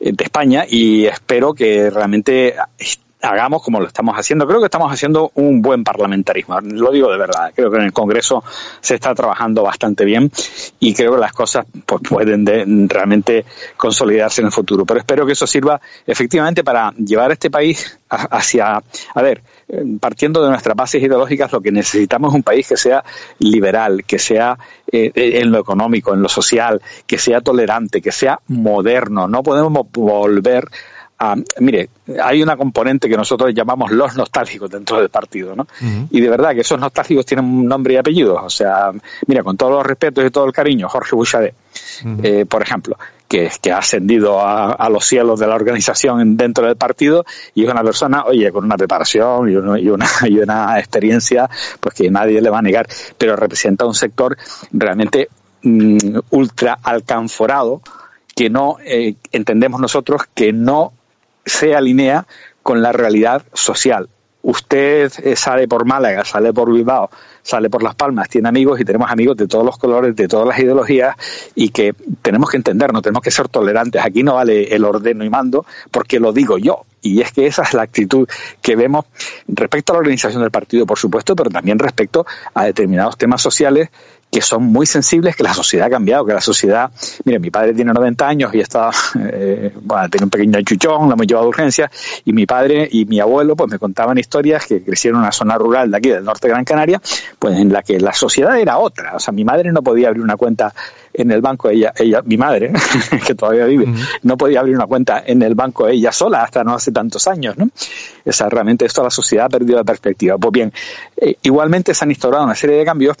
de España y espero que realmente hagamos como lo estamos haciendo. Creo que estamos haciendo un buen parlamentarismo, lo digo de verdad. Creo que en el Congreso se está trabajando bastante bien y creo que las cosas pues, pueden de, realmente consolidarse en el futuro. Pero espero que eso sirva efectivamente para llevar a este país hacia, a ver, partiendo de nuestras bases ideológicas, lo que necesitamos es un país que sea liberal, que sea eh, en lo económico, en lo social, que sea tolerante, que sea moderno. No podemos volver a, mire, hay una componente que nosotros llamamos los nostálgicos dentro del partido, ¿no? Uh -huh. Y de verdad que esos nostálgicos tienen un nombre y apellido. O sea, mira, con todos los respetos y todo el cariño, Jorge Bouchardet, uh -huh. eh, por ejemplo, que, que ha ascendido a, a, los cielos de la organización dentro del partido y es una persona, oye, con una preparación y, uno, y, una, y una experiencia, pues que nadie le va a negar, pero representa un sector realmente mm, ultra alcanforado que no eh, entendemos nosotros que no se alinea con la realidad social. Usted eh, sale por Málaga, sale por Bilbao, sale por Las Palmas, tiene amigos y tenemos amigos de todos los colores, de todas las ideologías y que tenemos que entendernos, tenemos que ser tolerantes. Aquí no vale el ordeno y mando porque lo digo yo. Y es que esa es la actitud que vemos respecto a la organización del partido, por supuesto, pero también respecto a determinados temas sociales que son muy sensibles, que la sociedad ha cambiado, que la sociedad, mire, mi padre tiene 90 años y está, [laughs] eh, bueno, tiene un pequeño chuchón, lo hemos llevado a urgencia, y mi padre y mi abuelo pues me contaban historias que crecieron en una zona rural de aquí, del norte de Gran Canaria, pues en la que la sociedad era otra, o sea, mi madre no podía abrir una cuenta en el banco ella, ella mi madre, [laughs] que todavía vive, no podía abrir una cuenta en el banco ella sola hasta no hace tantos años, ¿no? O sea, realmente esto la sociedad ha perdido la perspectiva. Pues bien, eh, igualmente se han instaurado una serie de cambios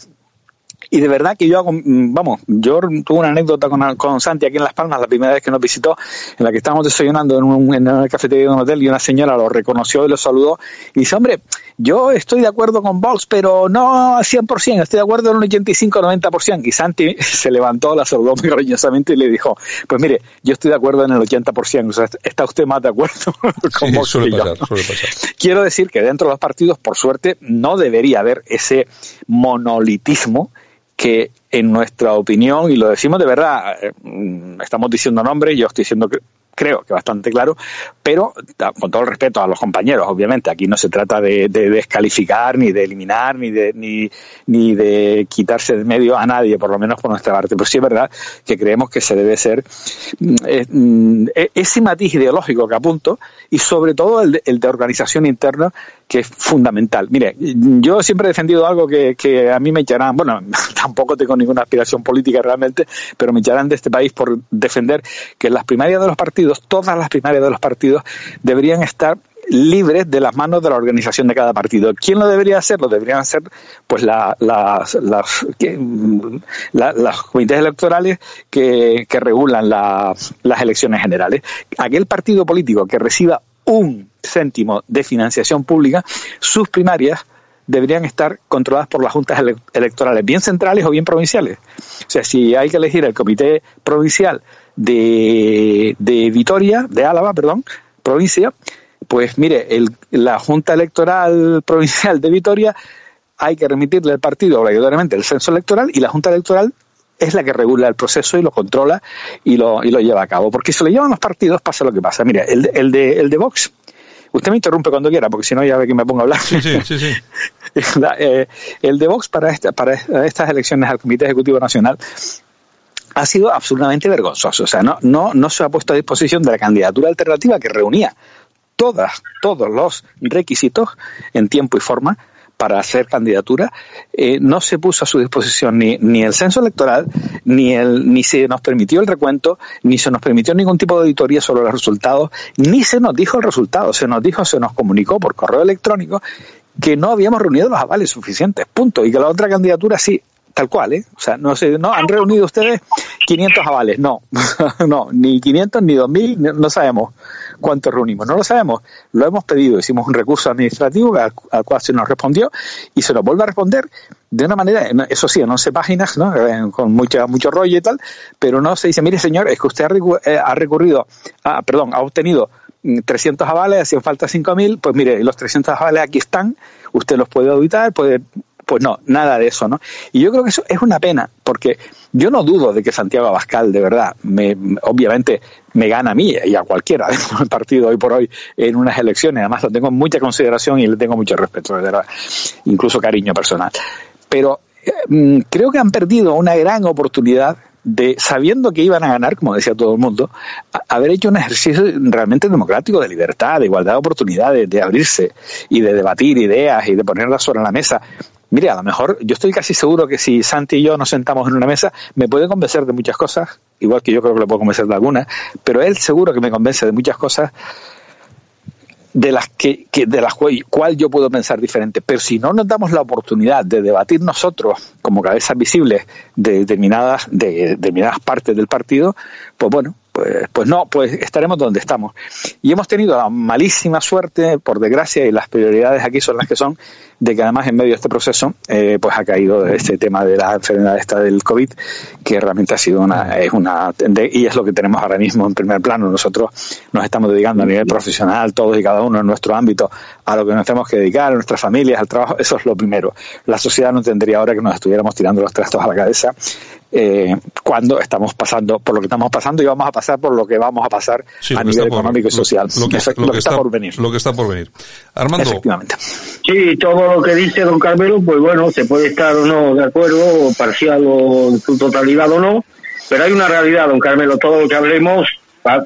y de verdad que yo hago, mm, vamos, yo tuve una anécdota con, con Santi aquí en Las Palmas la primera vez que nos visitó, en la que estábamos desayunando en, un, en una cafetería de un hotel y una señora lo reconoció y lo saludó y dice, hombre, yo estoy de acuerdo con Vox, pero no al 100%, estoy de acuerdo en un 85-90%. Y Santi [laughs] se levantó, la saludó muy cariñosamente y le dijo, pues mire, yo estoy de acuerdo en el 80%, o sea, está usted más de acuerdo [laughs] con Vox suele que yo. pasar, suele pasar. [laughs] Quiero decir que dentro de los partidos, por suerte, no debería haber ese monolitismo que en nuestra opinión, y lo decimos de verdad, eh, mm, estamos diciendo nombres, yo estoy diciendo que creo que bastante claro, pero con todo el respeto a los compañeros, obviamente, aquí no se trata de, de descalificar, ni de eliminar, ni de, ni, ni de quitarse de medio a nadie, por lo menos por nuestra parte, pero sí es verdad que creemos que se debe ser mm, eh, mm, e- ese matiz ideológico que apunto y sobre todo el de, el de organización interna que es fundamental. Mire, yo siempre he defendido algo que, que a mí me echarán, bueno, [laughs] tampoco tengo ninguna aspiración política realmente, pero me echarán de este país por defender que las primarias de los partidos, todas las primarias de los partidos, deberían estar libres de las manos de la organización de cada partido. ¿Quién lo debería hacer? Lo deberían hacer pues la- las, las, que- la- las comités electorales que, que regulan la- las elecciones generales. Aquel partido político que reciba un céntimo de financiación pública, sus primarias deberían estar controladas por las juntas ele- electorales, bien centrales o bien provinciales. O sea, si hay que elegir el comité provincial de, de Vitoria, de Álava, perdón, provincia, pues mire, el- la Junta Electoral Provincial de Vitoria hay que remitirle al partido obligatoriamente el censo electoral y la Junta Electoral es la que regula el proceso y lo controla y lo, y lo lleva a cabo. Porque si lo llevan los partidos pasa lo que pasa. Mire, el, de- el, de, el de Vox, usted me interrumpe cuando quiera, porque si no ya ve que me pongo a hablar. Sí, sí, sí, sí. [laughs] Eh, el de Vox para, esta, para estas elecciones al Comité Ejecutivo Nacional ha sido absolutamente vergonzoso. O sea, no, no, no se ha puesto a disposición de la candidatura alternativa que reunía todas, todos los requisitos en tiempo y forma para hacer candidatura, eh, no se puso a su disposición ni, ni el censo electoral, ni, el, ni se nos permitió el recuento, ni se nos permitió ningún tipo de auditoría sobre los resultados, ni se nos dijo el resultado, se nos dijo, se nos comunicó por correo electrónico que no habíamos reunido los avales suficientes, punto, y que la otra candidatura sí, tal cual, ¿eh? O sea, no sé, no han reunido ustedes 500 avales, no, [laughs] no, ni 500 ni 2000, no- sabemos cuántos reunimos, no lo sabemos, lo hemos pedido, hicimos un recurso administrativo al, al cual se nos respondió y se nos vuelve a responder de una manera, eso sí, en 11 páginas, ¿no? Eh, con mucha, mucho rollo y tal, pero no se dice, mire señor, es que usted ha, eh, recurrido, ah, perdón, ha obtenido mm, 300 avales, hacían falta 5.000, pues mire, los 300 avales aquí están, usted los puede auditar, puede pues no, nada de eso, ¿no? Y yo creo que eso es una pena, porque yo no dudo de que Santiago Abascal, de verdad, me, obviamente me gana a mí y a cualquiera [laughs] del partido hoy por hoy en unas elecciones. Además, lo tengo en mucha consideración y le tengo mucho respeto, de verdad, incluso cariño personal. Pero eh, mm, creo que han perdido una gran oportunidad de, sabiendo que iban a ganar, como decía todo el mundo, haber hecho un ejercicio realmente democrático de libertad, de igualdad de oportunidades, de abrirse y de debatir ideas y de ponerlas sobre la mesa. Mire, a lo mejor yo estoy casi seguro que si Santi y yo nos sentamos en una mesa, me puede convencer de muchas cosas, igual que yo creo que le puedo convencer de algunas, pero él seguro que me convence de muchas cosas de las que, que de las cual yo puedo pensar diferente. Pero si no nos damos la oportunidad de debatir nosotros como cabezas visibles de determinadas, de determinadas partes del partido, pues bueno, pues, pues no, pues estaremos donde estamos. Y hemos tenido la malísima suerte, por desgracia, y las prioridades aquí son las que son, de que además en medio de este proceso, eh, pues ha caído este tema de la enfermedad esta del COVID, que realmente ha sido una, es una, y es lo que tenemos ahora mismo en primer plano. Nosotros nos estamos dedicando a nivel profesional, todos y cada uno en nuestro ámbito, a lo que nos tenemos que dedicar, a nuestras familias, al trabajo, eso es lo primero. La sociedad no tendría ahora que nos estuviéramos tirando los trastos a la cabeza eh, cuando estamos pasando por lo que estamos pasando y vamos a pasar por lo que vamos a pasar Sí, a nivel por- económico y social. Lo, lo que, lo que está, por venir. Lo que está por venir. Armando, Efectivamente. Sí, todo lo que dice don Carmelo, pues bueno, se puede estar o no de acuerdo, o parcial o en su totalidad o no, pero hay una realidad, don Carmelo, todo lo que hablemos,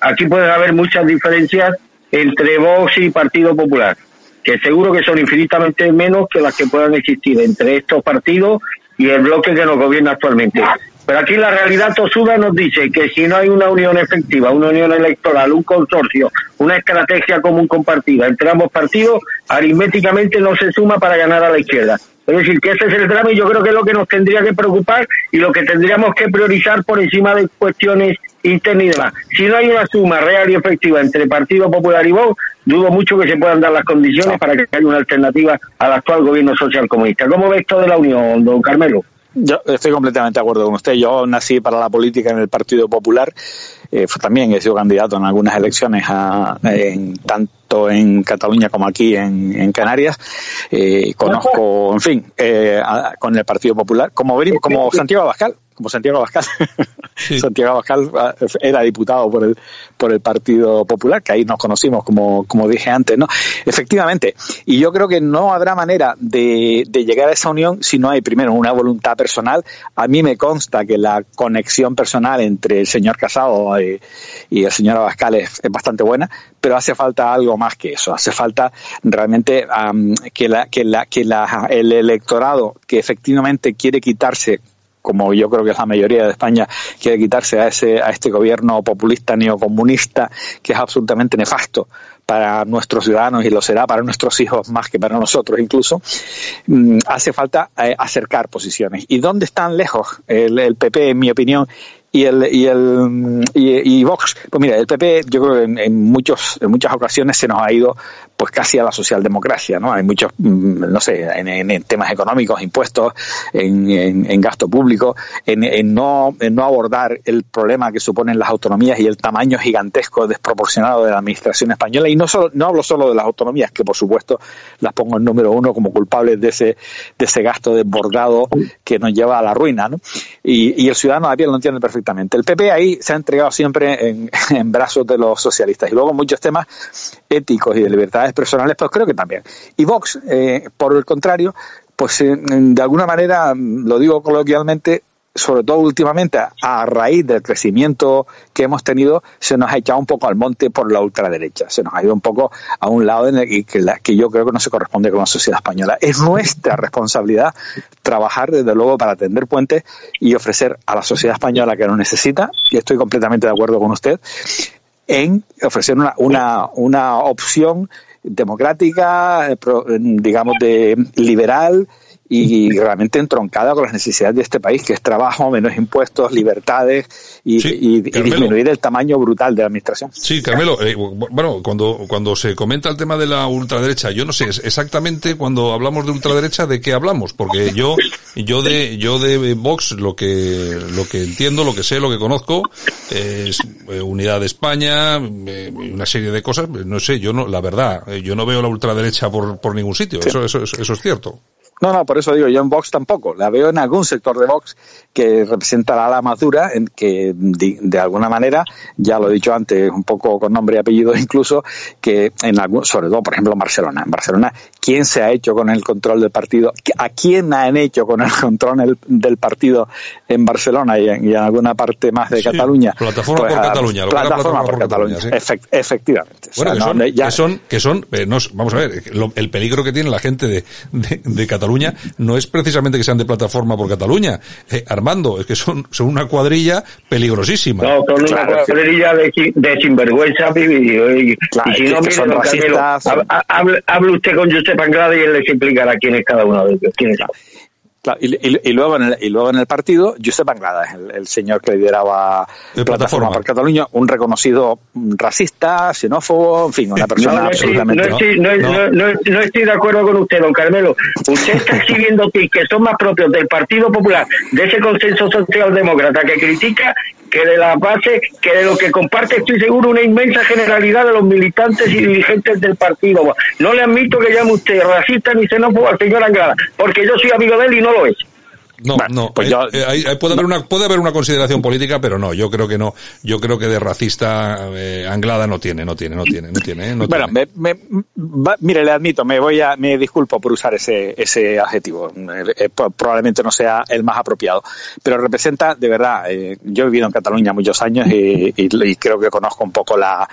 aquí pueden haber muchas diferencias entre Vox y Partido Popular, que seguro que son infinitamente menos que las que puedan existir entre estos partidos y el bloque que nos gobierna actualmente. Pero aquí la realidad tosuda nos dice que si no hay una unión efectiva, una unión electoral, un consorcio, una estrategia común compartida entre ambos partidos, aritméticamente no se suma para ganar a la izquierda. Es decir, que ese es el drama y yo creo que es lo que nos tendría que preocupar y lo que tendríamos que priorizar por encima de cuestiones internas y demás. Si no hay una suma real y efectiva entre Partido Popular y Vox, dudo mucho que se puedan dar las condiciones para que haya una alternativa al actual gobierno social comunista. ¿Cómo ves esto de la unión, don Carmelo? Yo estoy completamente de acuerdo con usted. Yo nací para la política en el Partido Popular. Eh, también he sido candidato en algunas elecciones, a- en, tanto en Cataluña como aquí en, en Canarias. Eh, conozco, en fin, eh, a- con el Partido Popular, como, venimos- como Santiago Abascal. Como Santiago Abascal. [laughs] Santiago Abascal ah, era diputado por el, por el Partido Popular, que ahí nos conocimos, como, como dije antes, ¿no? Efectivamente. Y yo creo que no habrá manera de, de llegar a esa unión si no hay primero una voluntad personal. A mí me consta que la conexión personal entre el señor Casado y el señor Abascal es, bastante buena, pero hace falta algo más que eso. Hace falta realmente que, la, que, la, que la, el electorado que efectivamente quiere quitarse como yo creo que es la mayoría de España, quiere quitarse a ese a este gobierno populista neocomunista que es absolutamente nefasto para nuestros ciudadanos y lo será para nuestros hijos más que para nosotros incluso, mm, hace falta eh, acercar posiciones. ¿Y dónde están lejos el PP, en mi opinión, y el y el y, y Vox pues mira el PP yo creo que en, en muchos en muchas ocasiones se nos ha ido pues casi a la socialdemocracia no hay muchos mm, no sé en, temas económicos impuestos en, en- gasto público en, no en no abordar el problema que suponen las autonomías y el tamaño gigantesco desproporcionado de la administración española. Y no solo no hablo solo de las autonomías que por supuesto las pongo en número uno como culpables de ese de ese gasto desbordado que nos lleva a la ruina ¿no? y, y el ciudadano a pie lo entiende perfectamente. El PP ahí se ha entregado siempre [laughs] en brazos de los socialistas. Y luego muchos temas éticos y de libertades personales pues creo que también y Vox eh, por el contrario pues eh, de alguna manera lo digo coloquialmente sobre todo últimamente a, raíz del crecimiento que hemos tenido, se nos ha echado un poco al monte por la ultraderecha, se nos ha ido un poco a un lado en el que, la- que yo creo que no se corresponde con la sociedad española. Es nuestra responsabilidad trabajar desde luego para tender puentes y ofrecer a la sociedad española que lo necesita, y estoy completamente de acuerdo con usted, en ofrecer una, una, una opción democrática, eh, eh, digamos, de liberal y realmente entroncada con las necesidades de este país, que es trabajo, menos impuestos, libertades y, y- y Carmelo. disminuir el tamaño brutal de la administración. Sí, Carmelo, eh, bueno, cuando, cuando se comenta el tema de la ultraderecha, yo no sé exactamente cuando hablamos de ultraderecha de qué hablamos, porque yo, yo de, yo de Vox lo que, lo que entiendo, lo que sé, lo que conozco, es eh, Unidad de España, eh, una serie de cosas, no sé, yo no, la verdad, eh, yo no veo la ultraderecha por, por ningún sitio, eso, eso, eso, eso es cierto. No, no, por eso digo, yo en Vox tampoco. La veo en algún sector de Vox que representa la ala más dura, en que de, de alguna manera, ya lo he dicho antes, un poco con nombre y apellido [laughs] incluso, que en algún, sobre todo, por ejemplo, Barcelona. En Barcelona, ¿quién se ha hecho con el control del partido? ¿A quién han hecho con el control el- del partido en Barcelona y en, y en alguna parte más de Sí, Cataluña? Plataforma por a- Cataluña, lo que era Plataforma, por Cataluña, sí. efect- efectivamente. O Bueno, sea, que no, son, ya- que son, que son, eh, no vamos a ver, lo- el peligro que tiene la gente de, de, de Cataluña no es precisamente que sean de plataforma por Cataluña. Eh, Armando, es que son, son una cuadrilla peligrosísima. No, son una cuadrilla de, de sinvergüenza. Y, Claro, y si no, que mire, racistas, hable, hable usted con Josep Anglada y él les explicará quién es cada uno de ellos. quién es. Claro, y, y- y luego en el, y luego en el partido, Josep Anglada el, el señor que lideraba De Plataforma Plataforma. por Cataluña, un reconocido racista, xenófobo, en fin, una persona No, estoy, absolutamente... estoy, no, no- no estoy de acuerdo con usted, don Carmelo. Usted está exhibiendo tics que son más propios del Partido Popular, de ese consenso socialdemócrata que critica, que de la base, que de lo que comparte, estoy seguro, una inmensa generalidad de los militantes y dirigentes del partido. No le admito que llame usted racista ni xenófobo al señor Anglada, porque yo soy amigo de él y no lo es. No, no. pues eh, yo- eh, puede, haber una, puede haber una consideración política, pero no, yo creo que no. Yo creo que de racista eh, Anglada no tiene, no tiene, no tiene, no tiene. eh, no bueno, tiene. me, me- va- mire, le admito, me voy a, me disculpo por usar ese, ese adjetivo. Eh, probablemente no sea el más apropiado, pero representa, de verdad, eh, yo he vivido en Cataluña muchos años y, y- y creo que conozco un poco la,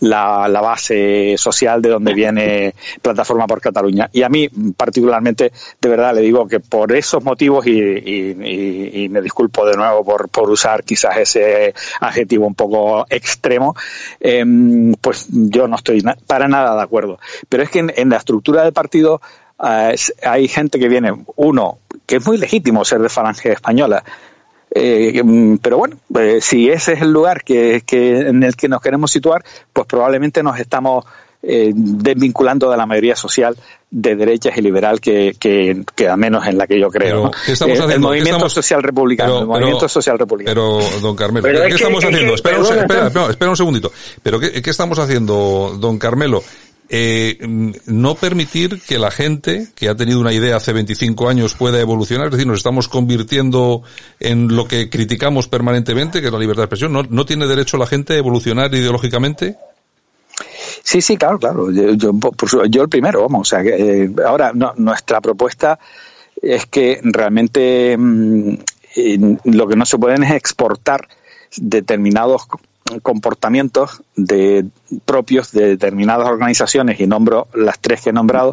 la, la base social de donde viene Plataforma por Cataluña. Y a mí, particularmente, de verdad, le digo que por esos motivos, y, y- y- me disculpo de nuevo por, por usar quizás ese adjetivo un poco extremo, em, pues yo no estoy para nada de acuerdo. Pero es que en, en la estructura del partido eh, hay gente que viene, uno, que es muy legítimo ser de falange española, eh, mm, pero bueno, eh, si ese es el lugar que, que en el que nos queremos situar, pues probablemente nos estamos eh, desvinculando de la mayoría social de derechas y liberal que, que, que al menos en la que yo creo. Pero, ¿no? ¿qué estamos Eh, el movimiento estamos- social republicano. pero- el movimiento pero- social republicano. Pero, don Carmelo, Pero ¿qué, es qué que- estamos es haciendo? espera, espera, no, espera un segundito. ¿Pero qué, qué estamos haciendo, don Carmelo? Eh, mm, no permitir que la gente que ha tenido una idea hace 25 años pueda evolucionar, es decir, nos estamos convirtiendo en lo que criticamos permanentemente, que es la libertad de expresión. ¿No, no tiene derecho la gente a evolucionar ideológicamente? Sí, sí, claro, claro. Yo, yo, el primero, vamos. O sea, que, eh, ahora no- nuestra propuesta es que realmente mm, eh, lo que no se pueden es exportar determinados comportamientos de propios de determinadas organizaciones y nombro las tres que he nombrado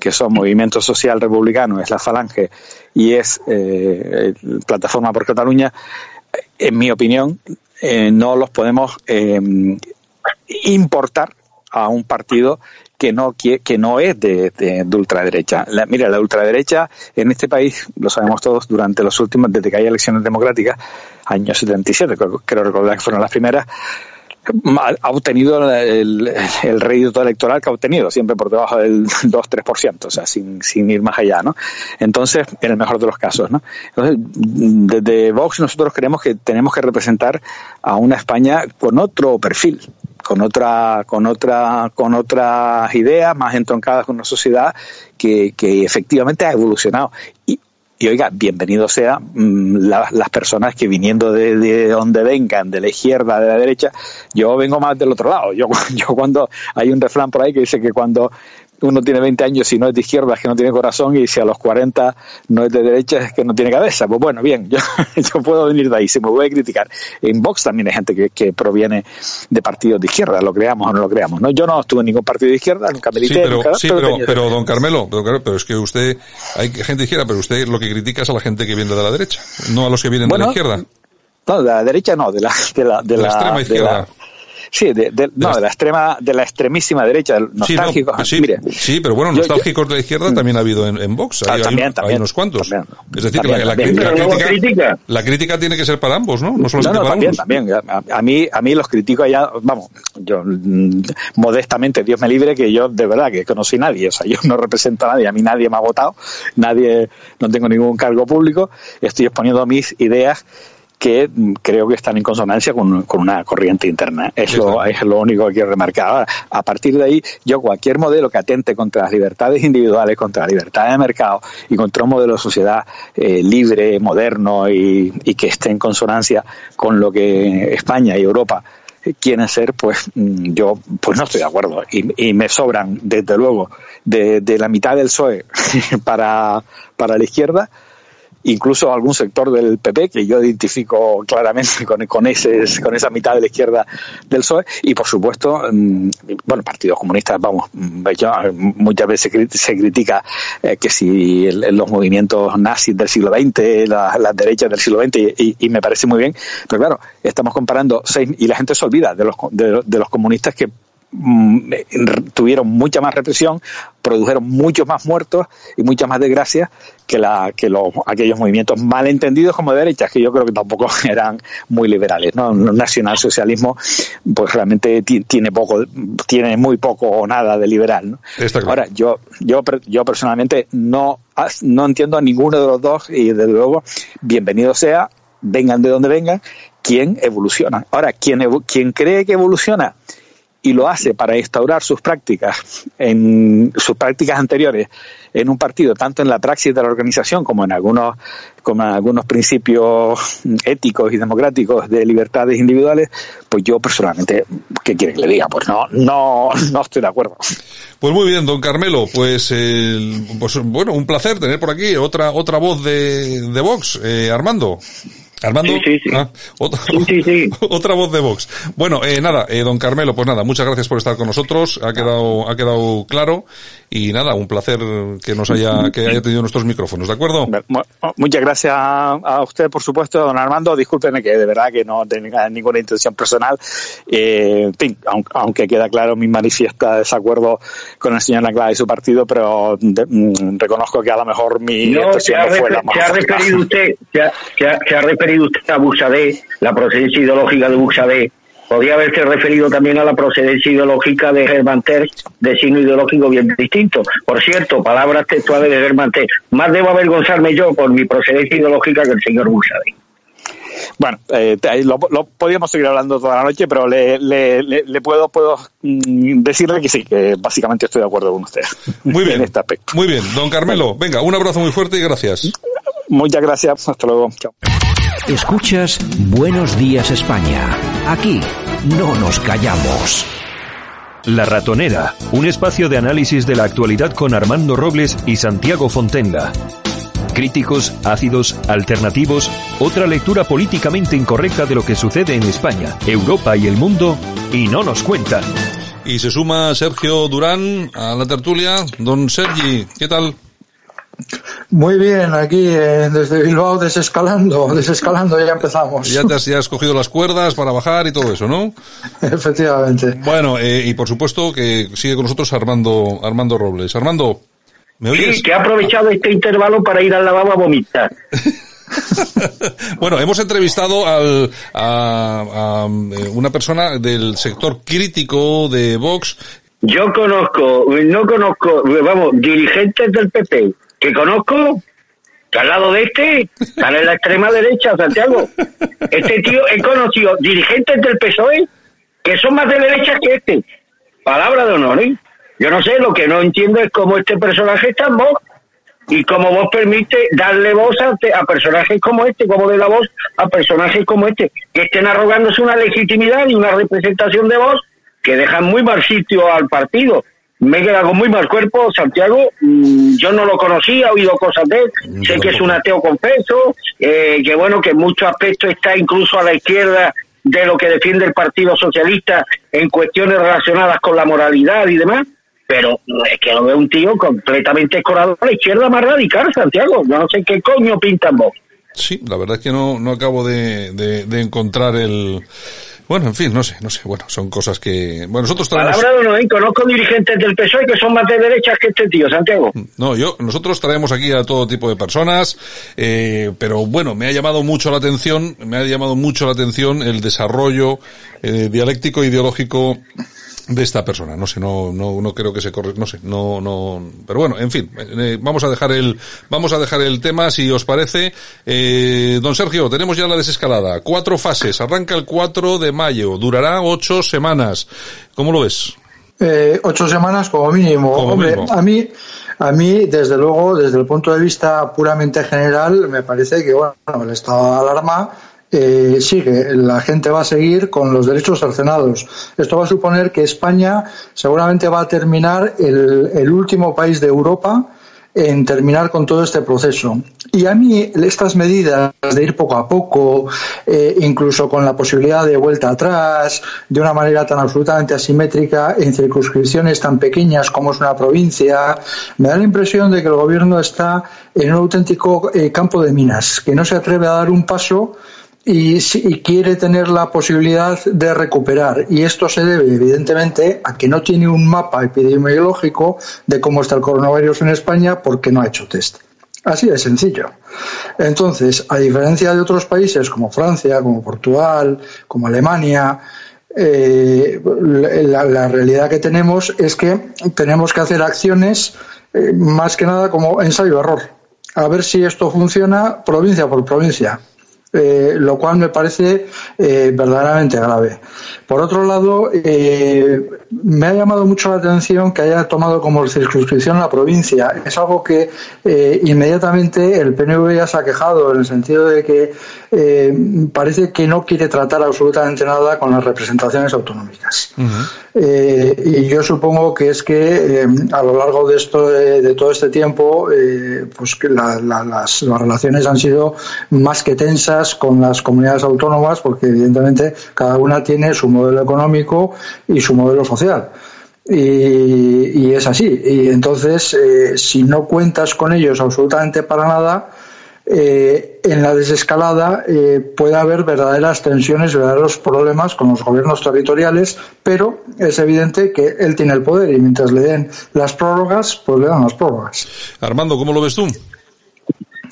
que son Movimiento Social Republicano es la Falange y es eh, Plataforma por Cataluña en mi opinión eh, no los podemos eh, importar a un partido que no que no es de, de- de ultraderecha. Mira, la ultraderecha en este país, lo sabemos todos, durante los últimos, desde que hay elecciones democráticas, años 77, creo, creo recordar que fueron las primeras, ha ha obtenido el, el rédito electoral que ha obtenido, siempre por debajo del 2-3%, o sea, sin, sin ir más allá, ¿no? Entonces, en el mejor de los casos, ¿no? Entonces, desde Vox nosotros creemos que tenemos que representar a una España con otro perfil, con otra, con otra, con otras ideas más entroncadas con una sociedad que, que efectivamente ha evolucionado. Y, y oiga, bienvenido sea mm, la- las personas que viniendo de, de donde vengan, de la izquierda, de la derecha, yo vengo más del otro lado. Yo, [laughs] yo cuando hay un refrán por ahí que dice que cuando uno tiene 20 años y no es de izquierda es que no tiene corazón y si a los 40 no es de derecha es que no tiene cabeza. Pues bueno, bien, yo, [laughs] yo puedo venir de ahí, se me puede criticar. En Vox también hay gente que, que proviene de partidos de izquierda, lo creamos o no lo creamos. ¿no? Yo no estuve en ningún partido de izquierda, nunca milité, Sí, pero, nunca, sí, pero pero, don Carmelo, don Carmelo, pero es que usted, hay gente izquierda, pero usted lo que critica es a la gente que viene de la derecha, no a los que vienen de la izquierda. No, de la derecha no, de la, de la, de De la la- extrema de izquierda. la- sí, de, de- no, de la extrema, de la extremísima derecha, Sí, no, nostálgicos. sí, Mire, sí, pero bueno, yo- yo- nostálgicos de la izquierda también ha habido en, en Vox. Ah, Hay, hay- también, hay unos cuantos. también. es decir, que la, la también. crítica, la crítica, la tiene que ser para ambos, ¿no? No No, solamente no, para también, unos. también. A, a mí, a mí los critico allá, vamos, yo mm, modestamente, Dios me libre, que yo de verdad que conocí a nadie, o sea, yo no represento a nadie, a mí nadie me ha votado, nadie, no tengo ningún cargo público, estoy exponiendo mis ideas que creo que están en consonancia con, con una corriente interna. Es lo, es lo único que quiero remarcar. Ahora, a partir de ahí, yo cualquier modelo que atente contra las libertades individuales, contra la libertad de mercado y contra un modelo de sociedad eh, libre, moderno y, y que esté en consonancia con lo que España y Europa eh, quieren ser, pues mm, yo pues no estoy de acuerdo. Y, y me sobran, desde luego, de, de la mitad del PSOE [laughs] para, para la izquierda, incluso algún sector del PP que yo identifico claramente con, ese, con esa mitad de la izquierda del PSOE y por supuesto mm, bueno partidos comunistas vamos yo, muchas veces se critica eh, que si los movimientos nazis del siglo XX la- las derechas del siglo XX y, me parece muy bien. Pero claro estamos comparando seis y la gente se olvida de los de, de los comunistas que tuvieron mucha más represión, produjeron muchos más muertos y muchas más desgracias que, la, que los, aquellos movimientos malentendidos como de derechas, que yo creo que tampoco [laughs] eran muy liberales. ¿no? El nacionalsocialismo pues realmente ti- tiene poco, tiene muy poco o nada de liberal. ¿no? Está claro. Ahora, yo, yo, yo personalmente no, no entiendo a ninguno de los dos y desde luego, bienvenido sea, vengan de donde vengan, quien evoluciona. Ahora, quien, quien cree que evoluciona y lo hace para instaurar sus prácticas en sus prácticas anteriores en un partido, tanto en la praxis de la organización como en algunos, como en algunos principios éticos y democráticos de libertades individuales, pues yo personalmente, ¿qué quiere que le diga? Pues no, no, no estoy de acuerdo. Pues muy bien, don Carmelo, pues, eh, pues bueno, un placer tener por aquí otra otra voz de, Vox, eh, Armando. Armando, Sí, sí, sí. Ah, otra, Sí, sí, sí. [laughs] otra voz de Vox. Bueno, eh, nada, eh, don Carmelo, pues nada, muchas gracias por estar con nosotros, ha quedado, ha quedado claro y nada, un placer que nos haya, que haya tenido nuestros micrófonos, ¿de acuerdo? Mu- Muchas gracias a, usted, por supuesto, don Armando. Discúlpeme que de verdad que no tenga ninguna intención personal. Eh, aunque queda claro mi manifiesta desacuerdo con el señor Anclada y su partido, pero de- mm, reconozco que a lo mejor mi No, se expresión ha, no fue la más se ha referido usted, se ha, se ha- se ha referido usted a Buxadé, la procedencia ideológica de Buxadé. Podría haberse referido también a la procedencia ideológica de Germán Terz, de signo ideológico bien distinto. Por cierto, palabras textuales de Germán Terz. Más debo avergonzarme yo por mi procedencia ideológica que el señor Buxadé. Bueno, eh, lo, lo podríamos seguir hablando toda la noche, pero le, le, le, le puedo, puedo mm, decirle que sí, que básicamente estoy de acuerdo con usted. Muy [laughs] bien. En este aspecto. Muy bien, don Carmelo, venga, un abrazo muy fuerte y gracias. Muchas gracias. Hasta luego. Chao. Escuchas Buenos Días España. Aquí no nos callamos. La Ratonera, un espacio de análisis de la actualidad con Armando Robles y Santiago Fontenga. Críticos, ácidos, alternativos, otra lectura políticamente incorrecta de lo que sucede en España, Europa y el mundo, y no nos cuentan. Y se suma Sergio Durán a la tertulia. Don Sergi, ¿qué tal? Muy bien, aquí eh, desde Bilbao desescalando, [laughs] desescalando ya empezamos. Ya te [laughs] has, ya has cogido las cuerdas para bajar y todo eso, ¿no? Efectivamente. Bueno, eh, y por supuesto que sigue con nosotros Armando, Armando Robles. Armando, ¿me oyes? Sí, que ha aprovechado este intervalo para ir al lavabo a vomitar. [laughs] Bueno, hemos entrevistado al, a, a, eh, una persona del sector crítico de Vox. Yo conozco, no conozco, vamos, dirigentes del PP, que conozco, que al lado de este, están en la extrema derecha, Santiago. Este tío, he conocido dirigentes del PSOE que son más de derecha que este. Palabra de honor, ¿eh? Yo no sé, lo que no entiendo es cómo este personaje está en Vox y cómo vos permite darle voz a, a personajes como este, cómo le da voz a personajes como este, que estén arrogándose una legitimidad y una representación de voz que dejan muy mal sitio al partido. Me queda con muy mal cuerpo, Santiago. mm, Yo no lo conocía, he oído cosas de él. Sé que es un ateo confeso, eh, que bueno, que en muchos aspectos está incluso a la izquierda de lo que defiende el Partido Socialista en cuestiones relacionadas con la moralidad y demás. Pero es que lo veo un tío completamente escorado a la izquierda más radical, Santiago. Yo no sé qué coño pintan vos. Sí, la verdad es que no, no acabo de, de, de encontrar el... Bueno, en fin, no sé, no sé. Bueno, son cosas que... Bueno, nosotros traemos... Palabra de honor, ¿eh? conozco dirigentes del PSOE que son más de derechas que este tío, Santiago. No, yo, nosotros traemos aquí a todo tipo de personas, eh, pero bueno, me ha llamado mucho la atención, me ha llamado mucho la atención el desarrollo eh, dialéctico e ideológico de esta persona. No sé, no, no, no creo que se corre, no sé, no, no, pero bueno, en fin, eh, vamos a dejar el, vamos a dejar el tema si os parece. Eh, don Sergio, tenemos ya la desescalada. Cuatro fases. Arranca el 4 de mayo. Durará ocho semanas. ¿Cómo lo ves? Eh, ocho semanas como mínimo. Como Hombre, mínimo. a mí, a mí, desde luego, desde el punto de vista puramente general, me parece que bueno, el estado de alarma eh, sigue. La gente va a seguir con los derechos cercenados. Esto va a suponer que España seguramente va a terminar el, el último país de Europa en terminar con todo este proceso. Y a mí estas medidas de ir poco a poco, eh, incluso con la posibilidad de vuelta atrás, de una manera tan absolutamente asimétrica, en circunscripciones tan pequeñas como es una provincia, me da la impresión de que el gobierno está en un auténtico eh, campo de minas, que no se atreve a dar un paso y, y quiere tener la posibilidad de recuperar. Y esto se debe, evidentemente, a que no tiene un mapa epidemiológico de cómo está el coronavirus en España porque no ha hecho test. Así de sencillo. Entonces, a diferencia de otros países como Francia, como Portugal, como Alemania, eh, la, la realidad que tenemos es que tenemos que hacer acciones eh, más que nada como ensayo-error. A ver si esto funciona provincia por provincia. Eh, lo cual me parece eh, verdaderamente grave. Por otro lado, eh, me ha llamado mucho la atención que haya tomado como circunscripción la provincia. Es algo que inmediatamente el PNV ya se ha quejado, en el sentido de que parece que no quiere tratar absolutamente nada con las representaciones autonómicas. y yo supongo que es que a lo largo de esto de, todo este tiempo, pues que las, las relaciones han sido más que tensas con las comunidades autónomas, porque evidentemente cada una tiene su modelo económico y su modelo social. Y, es así. Y entonces, eh, si no cuentas con ellos absolutamente para nada, eh, en la desescalada eh, puede haber verdaderas tensiones, verdaderos problemas con los gobiernos territoriales, pero es evidente que él tiene el poder y mientras le den las prórrogas, pues le dan las prórrogas. Armando, ¿cómo lo ves tú?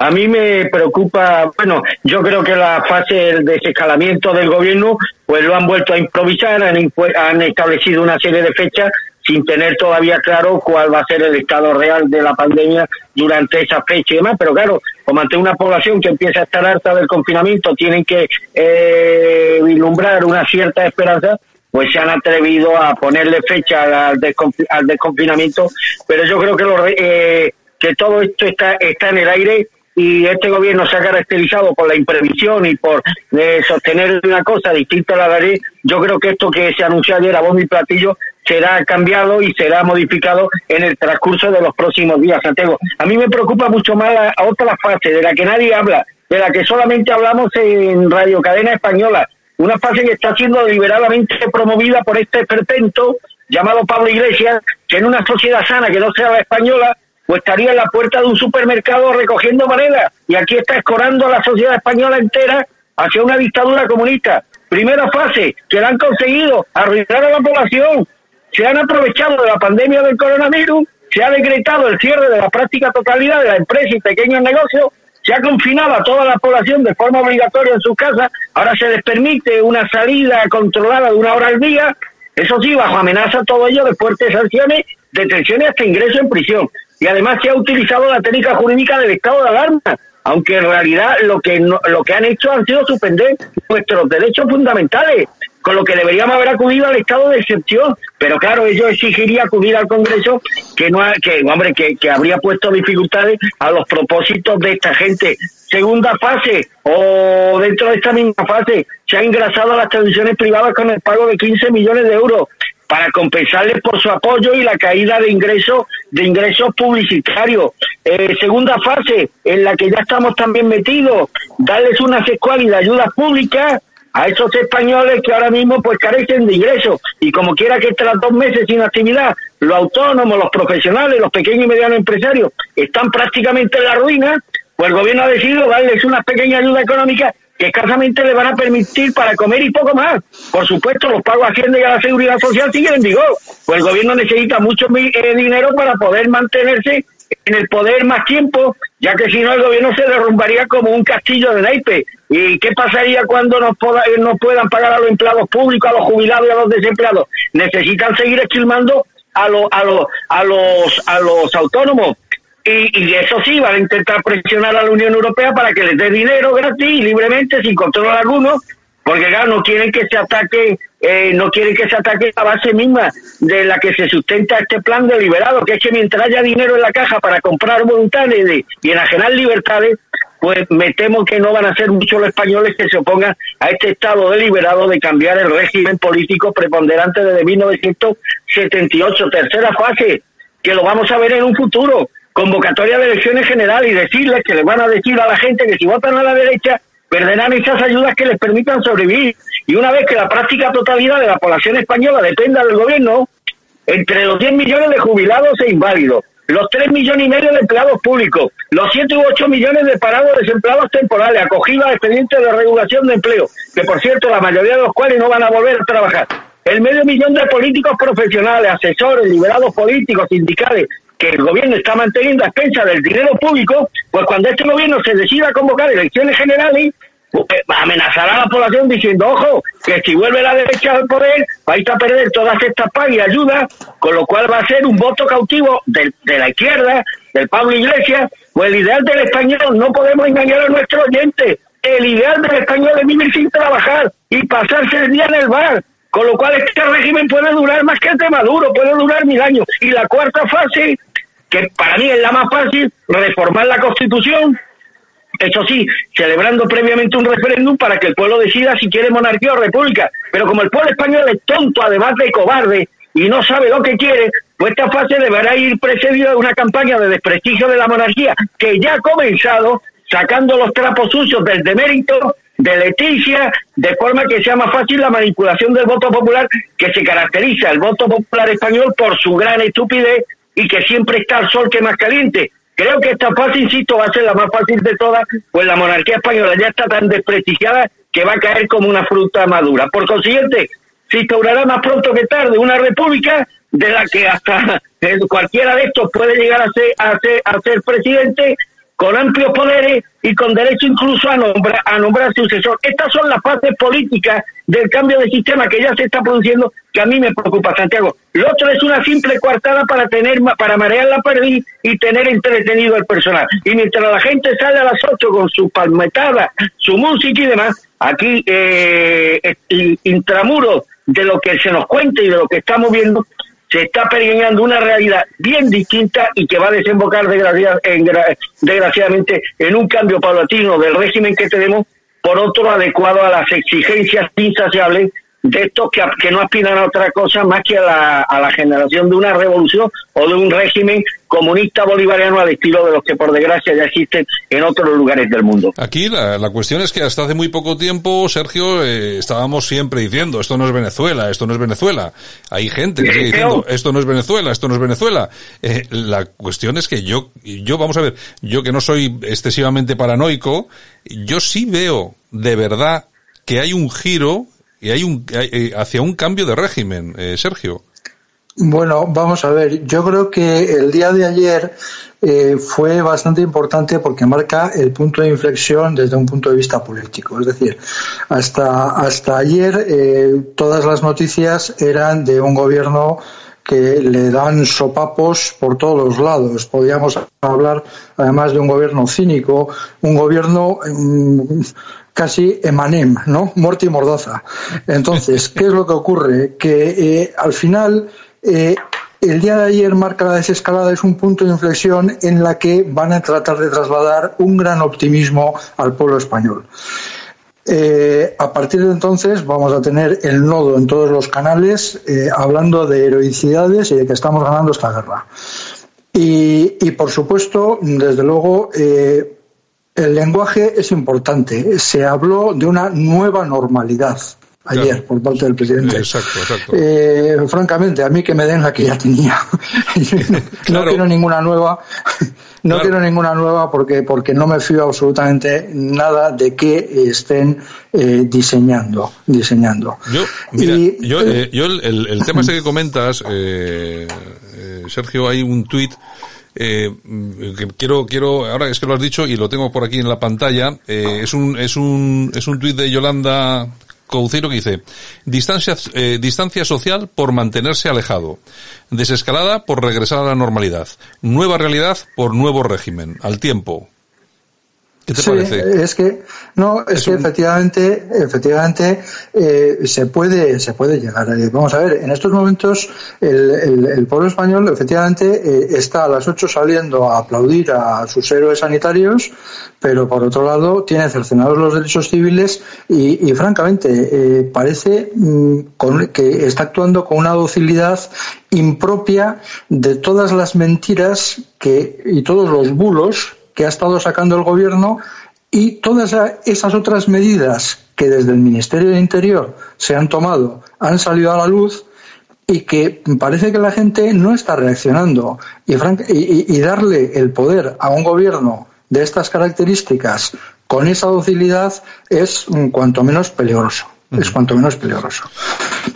A mí me preocupa, bueno, yo creo que la fase del desescalamiento del gobierno, pues lo han vuelto a improvisar, han, establecido una serie de fechas sin tener todavía claro cuál va a ser el estado real de la pandemia durante esa fecha y demás. Pero claro, como ante una población que empieza a estar harta del confinamiento, tienen que eh, vislumbrar una cierta esperanza, pues se han atrevido a ponerle fecha al, desconfinamiento. Pero yo creo que, lo, eh, que todo esto está, está en el aire y este gobierno se ha caracterizado por la imprevisión y por eh, sostener una cosa distinta a la ley, yo creo que esto que se anunció ayer a bombo y platillo será cambiado y será modificado en el transcurso de los próximos días, Santiago. A mí me preocupa mucho más la otra fase de la que nadie habla, de la que solamente hablamos en Radio Cadena Española, una fase que está siendo deliberadamente promovida por este esperpento llamado Pablo Iglesias, que en una sociedad sana que no sea la española, pues estaría en la puerta de un supermercado recogiendo monedas y aquí está escorando a la sociedad española entera hacia una dictadura comunista. Primera fase, que la han conseguido arruinar a la población, se han aprovechado de la pandemia del coronavirus, se ha decretado el cierre de la práctica totalidad de la empresa y pequeños negocios, se ha confinado a toda la población de forma obligatoria en sus casas, ahora se les permite una salida controlada de una hora al día, eso sí, bajo amenaza todo ello de fuertes sanciones, detenciones hasta ingreso en prisión y además se ha utilizado la técnica jurídica del estado de alarma, aunque en realidad lo que lo que han hecho han sido suspender nuestros derechos fundamentales, con lo que deberíamos haber acudido al estado de excepción, pero claro, ello exigiría acudir al Congreso que no que hombre que, que habría puesto dificultades a los propósitos de esta gente. Segunda fase o dentro de esta misma fase se ha engrasado a las televisiones privadas con el pago de 15 millones de euros para compensarles por su apoyo y la caída de ingresos de ingresos publicitarios. Eh, segunda fase, en la que ya estamos también metidos, darles una y de ayudas públicas a esos españoles que ahora mismo pues carecen de ingresos y como quiera que estén dos meses sin actividad, los autónomos, los profesionales, los pequeños y medianos empresarios están prácticamente en la ruina, pues el gobierno ha decidido darles una pequeña ayuda económica escasamente le van a permitir para comer y poco más. Por supuesto, los pagos Hacienda y a la Seguridad Social siguen en vigor, pues el gobierno necesita mucho eh, dinero para poder mantenerse en el poder más tiempo, ya que si no el gobierno se derrumbaría como un castillo de naipes. ¿Y qué pasaría cuando nos, eh, no puedan pagar a los empleados públicos, a los jubilados y a los desempleados? Necesitan seguir esquilmando a, los a, los a, los, a los autónomos y, y, eso sí, van a intentar presionar a la Unión Europea para que les dé dinero gratis libremente, sin control alguno, porque claro, no quieren que se ataque, eh, no quieren que se ataque la base misma de la que se sustenta este plan deliberado, que es que mientras haya dinero en la caja para comprar voluntades y enajenar libertades, pues me temo que no van a ser muchos los españoles que se opongan a este Estado deliberado de cambiar el régimen político preponderante desde 1978. Tercera fase, que lo vamos a ver en un futuro convocatoria de elecciones generales y decirles que les van a decir a la gente que si votan a la derecha perderán esas ayudas que les permitan sobrevivir. Y una vez que la práctica totalidad de la población española dependa del gobierno, entre los 10 millones de jubilados e inválidos, los 3 millones y medio de empleados públicos, los 7 u 8 millones de parados desempleados temporales, acogidos a expedientes de regulación de empleo, que por cierto la mayoría de los cuales no van a volver a trabajar, el medio millón de políticos profesionales, asesores, liberados políticos, sindicales, que el gobierno está manteniendo a expensa del dinero público, pues cuando este gobierno se decida a convocar elecciones generales, pues, amenazará a la población diciendo, ojo, que si vuelve la derecha al poder, vais a perder todas estas pagas y ayudas, con lo cual va a ser un voto cautivo de, de la izquierda, del Pablo Iglesias, pues el ideal del español no podemos engañar a nuestros oyentes, El ideal del español es vivir sin trabajar y pasarse el día en el bar. Con lo cual este régimen puede durar más que el de Maduro, puede durar mil años. Y la cuarta fase, que para mí es la más fácil, reformar la Constitución, eso sí, celebrando previamente un referéndum para que el pueblo decida si quiere monarquía o república. Pero como el pueblo español es tonto, además de cobarde, y no sabe lo que quiere, pues esta fase deberá ir precedida de una campaña de desprestigio de la monarquía que ya ha comenzado sacando los trapos sucios del demérito de Leticia, de forma que sea más fácil la manipulación del voto popular, que se caracteriza el voto popular español por su gran estupidez y que siempre está al sol que más caliente. Creo que esta fase, insisto, va a ser la más fácil de todas, pues la monarquía española ya está tan desprestigiada que va a caer como una fruta madura. Por consiguiente, se instaurará más pronto que tarde una república de la que hasta [laughs] cualquiera de estos puede llegar a ser, a ser, a ser presidente con amplios poderes y con derecho incluso a nombrar, a nombrar sucesor. Estas son las fases políticas del cambio de sistema que ya se está produciendo, que a mí me preocupa, Santiago. Lo otro es una simple coartada para tener, para marear la perdiz y tener entretenido el personal. Y mientras la gente sale a las ocho con su palmetada, su música y demás, aquí, eh, intramuros de lo que se nos cuenta y de lo que estamos viendo, se está pergeñando una realidad bien distinta y que va a desembocar desgraciadamente en un cambio paulatino del régimen que tenemos por otro adecuado a las exigencias insaciables de estos que, que, no aspiran a otra cosa más que a la, a la generación de una revolución o de un régimen comunista bolivariano al estilo de los que por desgracia ya existen en otros lugares del mundo. Aquí la, la cuestión es que hasta hace muy poco tiempo, Sergio, eh, estábamos siempre diciendo esto no es Venezuela, esto no es Venezuela. Hay gente que sigue diciendo esto no es Venezuela, esto no es Venezuela. Eh, la cuestión es que yo, yo vamos a ver, yo que no soy excesivamente paranoico, yo sí veo de verdad que hay un giro y hay un eh, hacia un cambio de régimen, eh, Sergio. Bueno, vamos a ver. Yo creo que el día de ayer eh, fue bastante importante porque marca el punto de inflexión desde un punto de vista político. Es decir, hasta hasta ayer eh, todas las noticias eran de un gobierno que le dan sopapos por todos los lados. Podríamos hablar además de un gobierno cínico, un gobierno mm, casi emanem, ¿no? Muerte y mordaza. Entonces, [laughs] ¿qué es lo que ocurre? Que eh, al final eh, el día de ayer marca la desescalada, es un punto de inflexión en la que van a tratar de trasladar un gran optimismo al pueblo español. Eh, a partir de entonces vamos a tener el nodo en todos los canales hablando de heroicidades y de que estamos ganando esta guerra. Y, y por supuesto, desde luego, el lenguaje es importante. Se habló de una nueva normalidad ayer por parte del presidente. Exacto, exacto. Eh, francamente, a mí que me den la que ya tenía. [laughs] no quiero ninguna nueva. No quiero ninguna nueva porque porque no me fío absolutamente nada de que estén eh, diseñando diseñando. Yo, mira, yo, eh, yo el, el, tema [laughs] ese que comentas, eh, Sergio, hay un tuit eh, quiero, quiero, ahora es que lo has dicho y lo tengo por aquí en la pantalla, eh, es un, es un, es un tuit de Yolanda Couceiro que dice, distancia, eh, distancia social por mantenerse alejado, desescalada por regresar a la normalidad, nueva realidad por nuevo régimen, al tiempo, ¿Qué te sí, parece? Es que no, es, es que un... efectivamente, efectivamente eh, se puede, se puede llegar. Eh, vamos a ver, en estos momentos el, el, el pueblo español efectivamente eh, está a las ocho saliendo a aplaudir a sus héroes sanitarios, pero por otro lado tiene cercenados los derechos civiles y, y francamente eh, parece con, que está actuando con una docilidad impropia de todas las mentiras que y todos los bulos que ha estado sacando el gobierno y todas esas otras medidas que desde el Ministerio de Interior se han tomado han salido a la luz y que parece que la gente no está reaccionando y, y, y darle el poder a un gobierno de estas características con esa docilidad es cuanto menos peligroso es cuanto menos peligroso.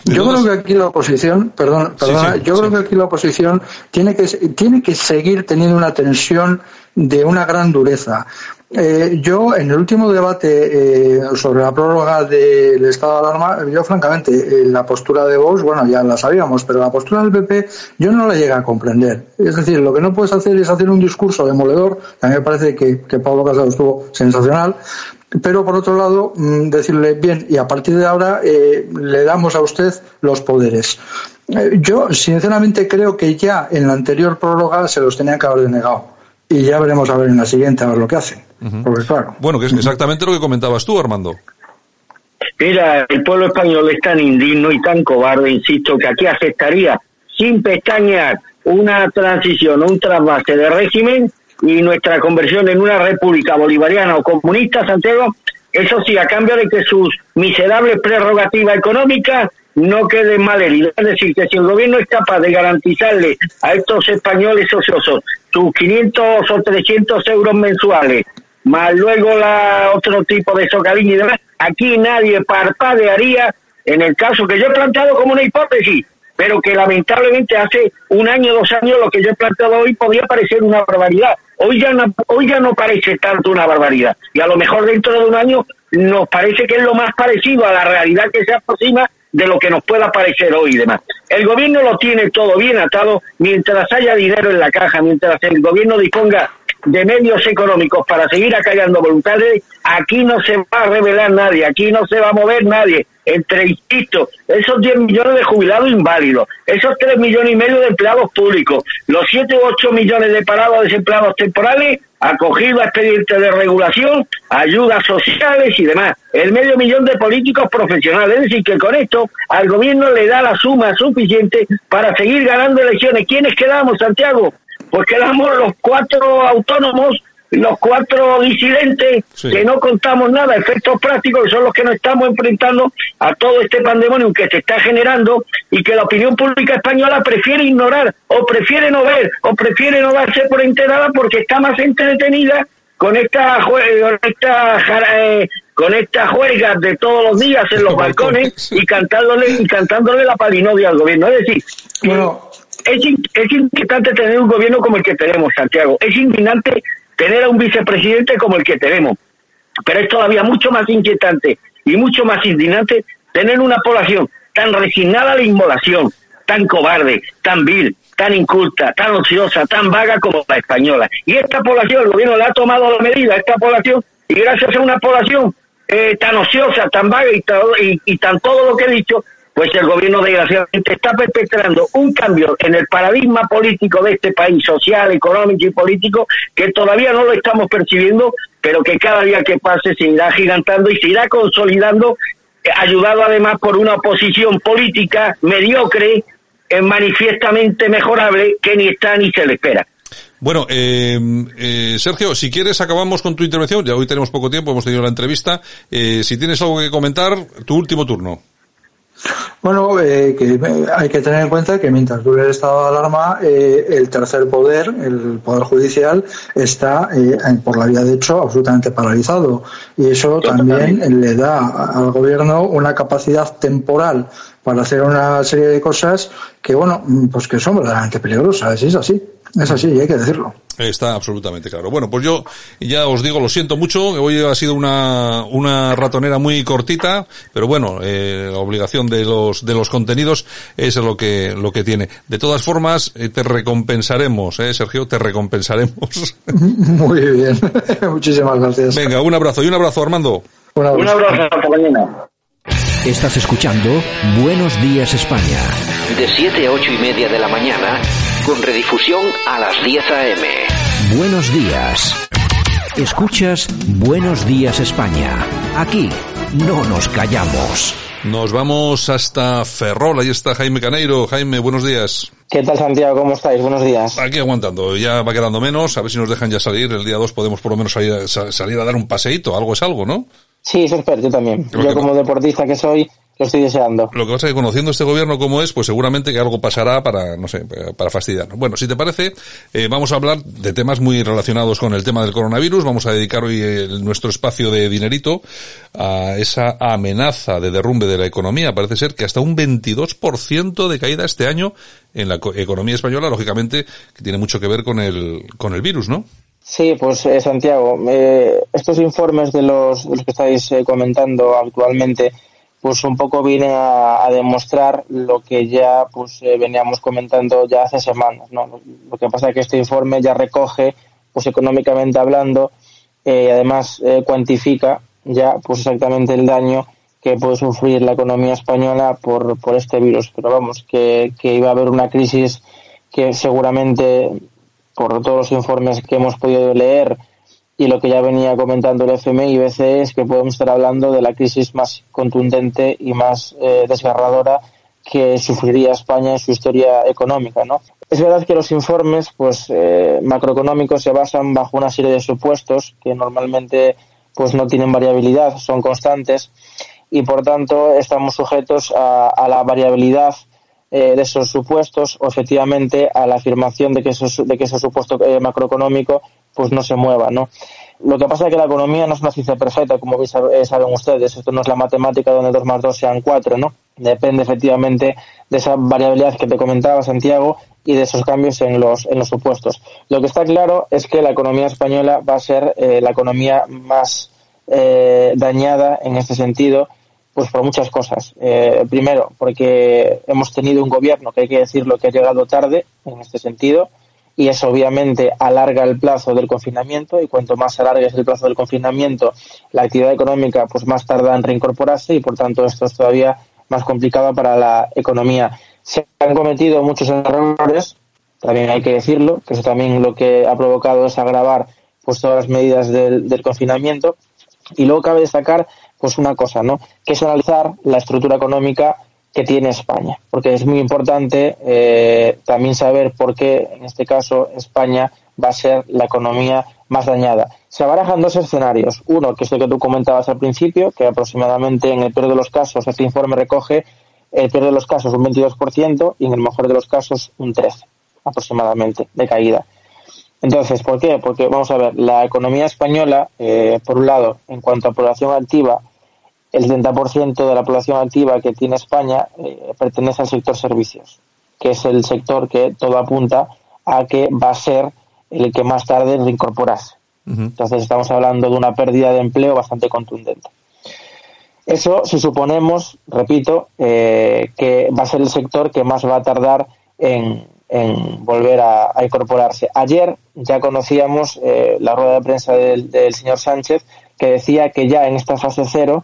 Yo creo que aquí la oposición, perdón, perdona, sí, sí, yo sí. creo que aquí la oposición tiene que tiene que seguir teniendo una tensión de una gran dureza. Eh, yo, en el último debate eh, sobre la prórroga del estado de alarma, yo francamente, eh, la postura de Vox, bueno, ya la sabíamos, pero la postura del PP yo no la llegué a comprender. Es decir, lo que no puedes hacer es hacer un discurso demoledor, a mí me parece que, que Pablo Casado estuvo sensacional, pero por otro lado mm, decirle bien y a partir de ahora eh, le damos a usted los poderes. Eh, yo sinceramente creo que ya en la anterior prórroga se los tenía que haber denegado y ya veremos a ver en la siguiente a ver lo que hacen. Porque claro. Bueno, que es exactamente lo que comentabas tú, Armando. Mira, el pueblo español es tan indigno y tan cobarde, insisto, que aquí aceptaría sin pestañear una transición, un trasvase de régimen y nuestra conversión en una república bolivariana o comunista, Santiago, eso sí, a cambio de que sus miserables prerrogativas económicas no queden mal heridas. Es decir, que si el gobierno es capaz de garantizarle a estos españoles ociosos sus 500 o 300 euros mensuales, más luego la otro tipo de socavilla y demás, aquí nadie parpadearía en el caso que yo he planteado como una hipótesis, pero que lamentablemente hace un año, dos años, lo que yo he planteado hoy podría parecer una barbaridad. Hoy ya, no, hoy ya no parece tanto una barbaridad. Y a lo mejor dentro de un año nos parece que es lo más parecido a la realidad que se aproxima de lo que nos pueda parecer hoy y demás. El gobierno lo tiene todo bien atado mientras haya dinero en la caja, mientras el gobierno disponga de medios económicos para seguir acallando voluntades, aquí no se va a revelar nadie, aquí no se va a mover nadie. Entre, insisto, esos 10 millones de jubilados inválidos, esos 3 millones y medio de empleados públicos, los 7 u 8 millones de parados desempleados temporales, acogidos a expedientes de regulación, ayudas sociales y demás. El medio millón de políticos profesionales. Es decir, que con esto al gobierno le da la suma suficiente para seguir ganando elecciones. ¿Quiénes quedamos, Santiago? Pues quedamos los cuatro autónomos, los cuatro disidentes, que no contamos nada, efectos prácticos, que son los que nos estamos enfrentando a todo este pandemonio que se está generando y que la opinión pública española prefiere ignorar, o prefiere no ver, o prefiere no darse por enterada porque está más entretenida con esta, con esta eh, con estas juergas de todos los días en los balcones y cantándole y cantándole la palinodia al gobierno. Es decir, es, es inquietante tener un gobierno como el que tenemos, Santiago. Es indignante tener a un vicepresidente como el que tenemos. Pero es todavía mucho más inquietante y mucho más indignante tener una población tan resignada a la inmolación, tan cobarde, tan vil, tan inculta, tan ociosa, tan vaga como la española. Y esta población, el gobierno le ha tomado la medida esta población y gracias a una población eh, tan ociosa, tan vaga y, y, y tan todo lo que he dicho, pues el gobierno desgraciadamente está perpetrando un cambio en el paradigma político de este país, social, económico y político, que todavía no lo estamos percibiendo, pero que cada día que pase se irá gigantando y se irá consolidando, eh, ayudado además por una oposición política mediocre, eh, manifiestamente mejorable, que ni está ni se le espera. Bueno, eh, eh, Sergio, si quieres acabamos con tu intervención. Ya hoy tenemos poco tiempo, hemos tenido la entrevista. Si tienes algo que comentar, tu último turno. Bueno, eh, que hay que tener en cuenta que mientras dure el estado de alarma, eh, el tercer poder, el poder judicial, está eh, por la vía de hecho absolutamente paralizado y eso también le da al gobierno una capacidad temporal para hacer una serie de cosas que bueno, pues que son verdaderamente peligrosas. Es así, es así, y hay que decirlo. Está absolutamente claro. Bueno, pues yo ya os digo, lo siento mucho. Hoy ha sido una, una ratonera muy cortita, pero bueno, eh, la obligación de los, de los contenidos es lo que, lo que tiene. De todas formas, eh, te recompensaremos, eh, Sergio, te recompensaremos. [laughs] Muy bien. [laughs] Muchísimas gracias. Venga, un abrazo y un abrazo, Armando. Un abrazo. Un abrazo, hasta mañana. Estás escuchando Buenos Días España. De 7 a 8 y media de la mañana, con redifusión a las 10 a.m. Buenos días. Escuchas Buenos Días España. Aquí no nos callamos. Nos vamos hasta Ferrol. Ahí está Jaime Caneiro. Jaime, buenos días. ¿Qué tal, Santiago? ¿Cómo estáis? Buenos días. Aquí aguantando. Ya va quedando menos. A ver si nos dejan ya salir. El día 2 podemos por lo menos salir, salir a dar un paseíto. Algo es algo, ¿no? Sí, eso espero, yo también. Yo como deportista que soy, lo estoy deseando. Lo que pasa es que conociendo este gobierno como es, pues seguramente que algo pasará para, no sé, para fastidiarnos. Bueno, si te parece, eh, vamos a hablar de temas muy relacionados con el tema del coronavirus. Vamos a dedicar hoy el- nuestro espacio de dinerito a esa amenaza de derrumbe de la economía. Parece ser que hasta un 22% de caída este año en la co- economía española, lógicamente, que tiene mucho que ver con el, con el virus, ¿no? Sí, pues eh, Santiago, eh, estos informes de los, de los que estáis comentando actualmente, pues un poco vienen a, demostrar lo que ya pues eh, veníamos comentando ya hace semanas, ¿no? Lo que pasa es que este informe ya recoge, pues económicamente hablando, eh, y además eh, cuantifica ya pues exactamente el daño que puede sufrir la economía española por, por este virus. Pero vamos, que, que iba a haber una crisis que seguramente, por todos los informes que hemos podido leer y lo que ya venía comentando el FMI y BCE, es que podemos estar hablando de la crisis más contundente y más eh, desgarradora que sufriría España en su historia económica, ¿no? Es verdad que los informes, pues, eh, macroeconómicos se basan bajo una serie de supuestos que normalmente, pues, no tienen variabilidad, son constantes y, por tanto, estamos sujetos a, a la variabilidad eh, de esos supuestos o efectivamente a la afirmación de que, esos, de que ese supuesto eh, macroeconómico pues no se mueva, ¿no? Lo que pasa es que la economía no es una ciencia perfecta, como eh, saben ustedes. Esto no es la matemática donde 2 más 2 sean 4, ¿no? Depende efectivamente de esa variabilidad que te comentaba Santiago y de esos cambios en los, en los supuestos. Lo que está claro es que la economía española va a ser eh, la economía más eh, dañada en este sentido pues por muchas cosas. Eh, primero, porque hemos tenido un gobierno que hay que decirlo que ha llegado tarde en este sentido y eso obviamente alarga el plazo del confinamiento y cuanto más alargues el plazo del confinamiento, la actividad económica pues más tarda en reincorporarse y por tanto esto es todavía más complicado para la economía. Se han cometido muchos errores, también hay que decirlo, que eso también lo que ha provocado es agravar pues todas las medidas del, del confinamiento y luego cabe destacar pues una cosa, ¿no? Que es analizar la estructura económica que tiene España, porque es muy importante eh, también saber por qué, en este caso, España va a ser la economía más dañada. Se barajan dos escenarios. Uno, que es lo que tú comentabas al principio, que aproximadamente en el peor de los casos, este informe recoge el peor de los casos un 22% y en el mejor de los casos un 13% aproximadamente de caída. Entonces, ¿por qué? Porque, vamos a ver, la economía española, eh, por un lado, en cuanto a población activa, el 70% de la población activa que tiene España eh, pertenece al sector servicios, que es el sector que todo apunta a que va a ser el que más tarde reincorporase. Entonces estamos hablando de una pérdida de empleo bastante contundente. Eso si suponemos, repito, eh, que va a ser el sector que más va a tardar en, en volver a, a, incorporarse. Ayer ya conocíamos eh, la rueda de prensa del, del, señor Sánchez que decía que ya en esta fase cero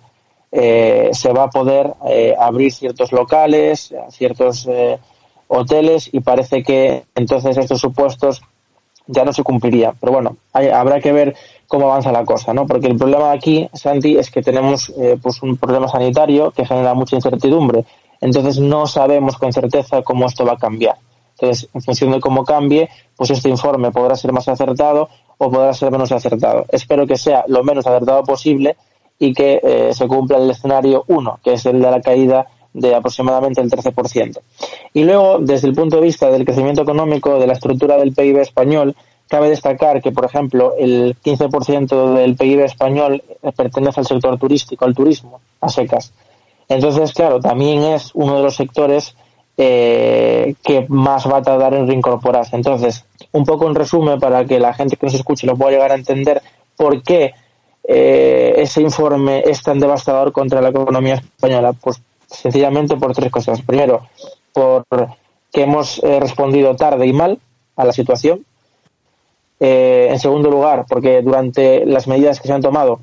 eh, se va a poder eh, abrir ciertos locales, ciertos eh, hoteles y parece que entonces estos supuestos ya no se cumplirían. Pero bueno, habrá que ver cómo avanza la cosa, ¿no? Porque el problema aquí, Santi, es que tenemos eh, pues un problema sanitario que genera mucha incertidumbre. Entonces no sabemos con certeza cómo esto va a cambiar. Entonces, en función de cómo cambie, pues este informe podrá ser más acertado o podrá ser menos acertado. Espero que sea lo menos acertado posible y que eh, se cumpla el escenario 1, que es el de la caída de aproximadamente el 13%. Y luego, desde el punto de vista del crecimiento económico, de la estructura del PIB español, cabe destacar que, por ejemplo, el 15% del PIB español pertenece al sector turístico, al turismo, a secas. Entonces, claro, también es uno de los sectores eh, que más va a tardar en reincorporarse. Entonces, un poco en resumen, para que la gente que nos escuche lo pueda llegar a entender por qué eh, ese informe es tan devastador contra la economía española, pues sencillamente por tres cosas. Primero, por que hemos eh, respondido tarde y mal a la situación. Eh, en segundo lugar, porque durante las medidas que se han tomado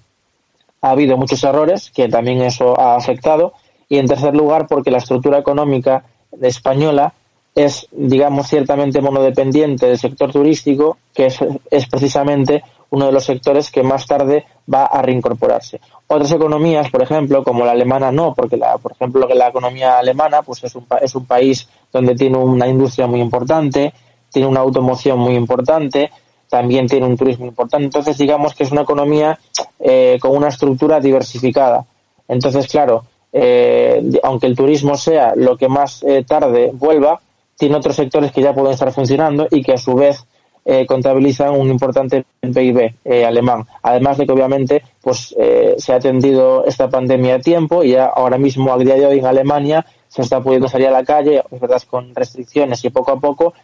ha habido muchos errores, que también eso ha afectado. Y en tercer lugar, porque la estructura económica española es, digamos, ciertamente monodependiente del sector turístico, que es, es, precisamente uno de los sectores que más tarde va a reincorporarse. Otras economías, por ejemplo, como la alemana, no, porque, la, por ejemplo, la economía alemana pues es, un, es un país donde tiene una industria muy importante, tiene una automoción muy importante, también tiene un turismo importante. Entonces, digamos que es una economía eh, con una estructura diversificada. Entonces, claro, eh, aunque el turismo sea lo que más eh, tarde vuelva, tiene otros sectores que ya pueden estar funcionando y que a su vez eh, contabilizan un importante PIB eh, alemán. Además de que obviamente pues eh, se ha atendido esta pandemia a tiempo y ahora mismo a día de hoy en Alemania se está pudiendo salir a la calle, es verdad con restricciones y poco a poco,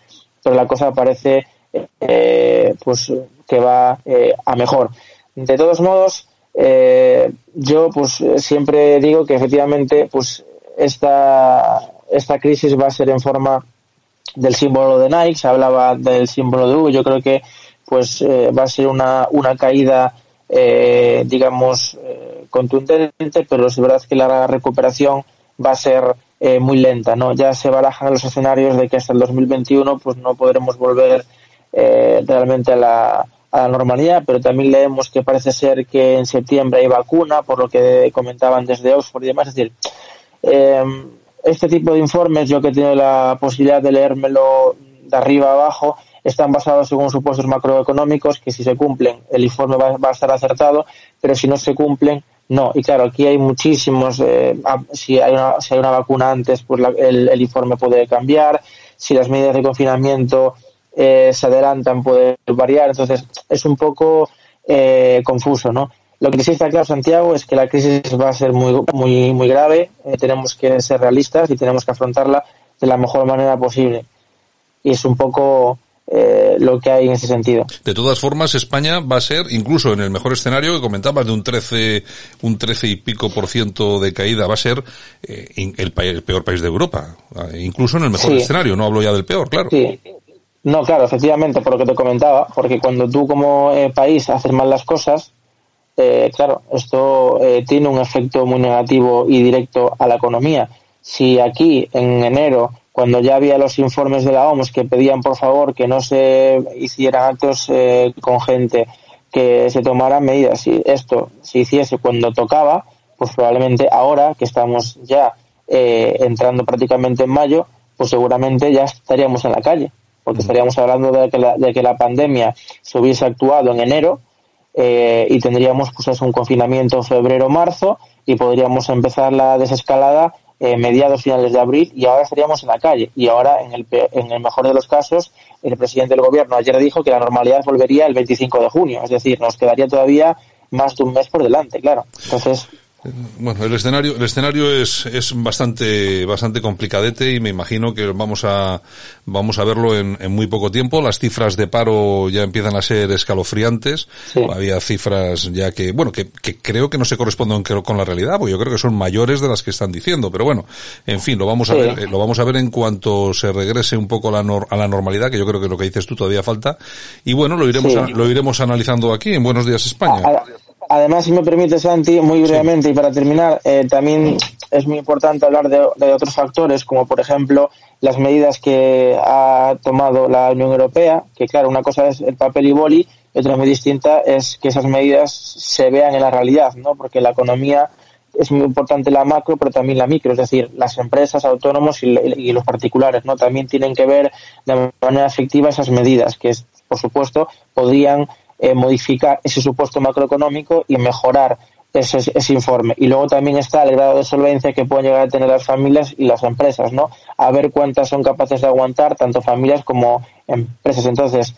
pero la cosa parece eh, pues que va a mejor. De todos modos, yo pues siempre digo que efectivamente pues esta esta crisis va a ser en forma del símbolo de Nike, se hablaba del símbolo de Hugo, yo creo que pues eh, va a ser una, una caída, eh, digamos, eh, contundente, pero es verdad que la recuperación va a ser eh, muy lenta, ¿no? Ya se barajan los escenarios de que hasta el 2021 pues no podremos volver eh, realmente a la, a la normalidad, pero también leemos que parece ser que en septiembre hay vacuna, por lo que comentaban desde Oxford y demás. Es decir, eh, este tipo de informes, yo que he tenido la posibilidad de leérmelo de arriba a abajo, están basados según supuestos macroeconómicos que si se cumplen el informe va, a estar acertado, pero si no se cumplen no. Y claro, aquí hay muchísimos, eh, si, hay una, si hay una vacuna antes, pues la, el, el, informe puede cambiar, si las medidas de confinamiento eh, se adelantan puede variar, entonces es un poco eh, confuso, ¿no? Lo que sí está claro, Santiago, es que la crisis va a ser muy, muy, muy grave, tenemos que ser realistas y tenemos que afrontarla de la mejor manera posible. Y es un poco eh, lo que hay en ese sentido. De todas formas, España va a ser, incluso en el mejor escenario que comentabas de un 13, un 13 y pico por ciento de caída, va a ser eh, el, el, peor país de Europa. Incluso en el mejor sí. escenario, no hablo ya del peor, claro. Sí. No, claro, efectivamente, por lo que te comentaba, porque cuando tú como eh, país haces mal las cosas, eh, claro, esto eh, tiene un efecto muy negativo y directo a la economía. Si aquí en enero cuando ya había los informes de la OMS que pedían por favor que no se hicieran actos eh, con gente, que se tomaran medidas. Si esto se hiciese cuando tocaba, pues probablemente ahora que estamos ya eh, entrando prácticamente en mayo, pues seguramente ya estaríamos en la calle, porque estaríamos hablando de que la, de que la pandemia se hubiese actuado en enero eh, y tendríamos pues un confinamiento en febrero-marzo y podríamos empezar la desescalada eh, mediados finales de abril y ahora estaríamos en la calle. Y ahora, en el, en el mejor de los casos, el presidente del gobierno ayer dijo que la normalidad volvería el 25 de junio. Es decir, nos quedaría todavía más de un mes por delante, claro. Entonces, bueno, el escenario, el escenario es, es bastante, bastante complicadete y me imagino que vamos a, vamos a verlo en, en muy poco tiempo. Las cifras de paro ya empiezan a ser escalofriantes. Sí. Había cifras ya que, bueno, que, que creo que no se corresponden con la realidad, porque yo creo que son mayores de las que están diciendo. Pero bueno, en fin, lo vamos a sí. ver, lo vamos a ver en cuanto se regrese un poco a la, nor, a la normalidad, que yo creo que lo que dices tú todavía falta. Y bueno, lo iremos, sí. a, lo iremos analizando aquí en Buenos Días España. A, a Además, si me permite, Santi, muy brevemente sí. y para terminar, eh, también es muy importante hablar de, de, otros factores, como por ejemplo las medidas que ha tomado la Unión Europea, que claro, una cosa es el papel y boli, y otra muy distinta es que esas medidas se vean en la realidad, ¿no? Porque la economía es muy importante la macro, pero también la micro, es decir, las empresas, autónomos y, y los particulares, ¿no? También tienen que ver de manera efectiva esas medidas, que por supuesto podrían eh, modificar ese supuesto macroeconómico y mejorar ese, ese, informe. Y luego también está el grado de solvencia que pueden llegar a tener las familias y las empresas, ¿no? A ver cuántas son capaces de aguantar, tanto familias como empresas. Entonces,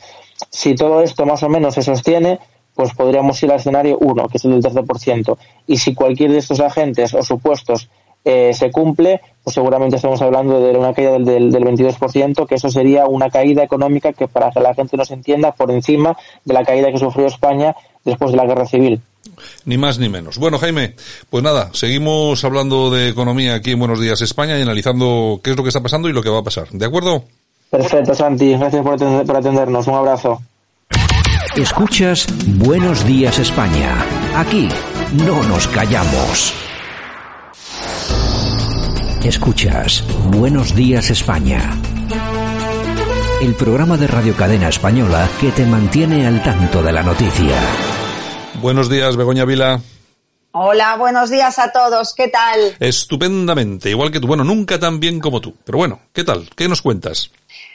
si todo esto más o menos se sostiene, pues podríamos ir al escenario 1, que es el del 13%. Y si cualquier de estos agentes o supuestos eh, se cumple, pues seguramente estamos hablando de una caída del, del, del 22%, que eso sería una caída económica que para que la gente nos entienda por encima de la caída que sufrió España después de la guerra civil. Ni más ni menos. Bueno, Jaime, pues nada, seguimos hablando de economía aquí en Buenos Días España y analizando qué es lo que está pasando y lo que va a pasar. ¿De acuerdo? Perfecto, Santi. Gracias por, atender, por atendernos. Un abrazo. Escuchas Buenos Días España. Aquí no nos callamos. Escuchas Buenos Días España. El programa de Radio Cadena Española que te mantiene al tanto de la noticia. Buenos días, Begoña Vila. Hola, buenos días a todos. ¿Qué tal? Estupendamente, igual que tú. Bueno, nunca tan bien como tú. Pero bueno, ¿qué tal? ¿Qué nos cuentas?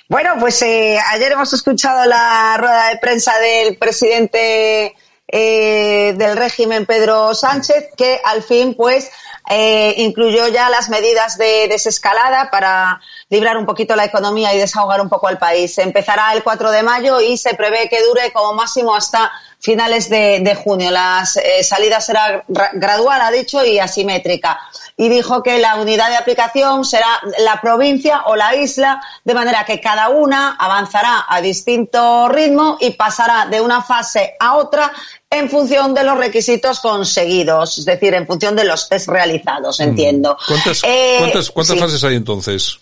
Bueno, pues eh, ayer hemos escuchado la rueda de prensa del presidente eh, del régimen, Pedro Sánchez, que al fin, pues, eh, incluyó ya las medidas de desescalada para librar un poquito la economía y desahogar un poco al país. Empezará el 4 de mayo y se prevé que dure como máximo hasta finales de, junio. La eh, salida será gradual, ha dicho, y asimétrica. Y dijo que la unidad de aplicación será la provincia o la isla, de manera que cada una avanzará a distinto ritmo y pasará de una fase a otra en función de los requisitos conseguidos, es decir, en función de los test realizados, entiendo. ¿Cuántas, eh, ¿cuántas, cuántas sí. fases hay entonces?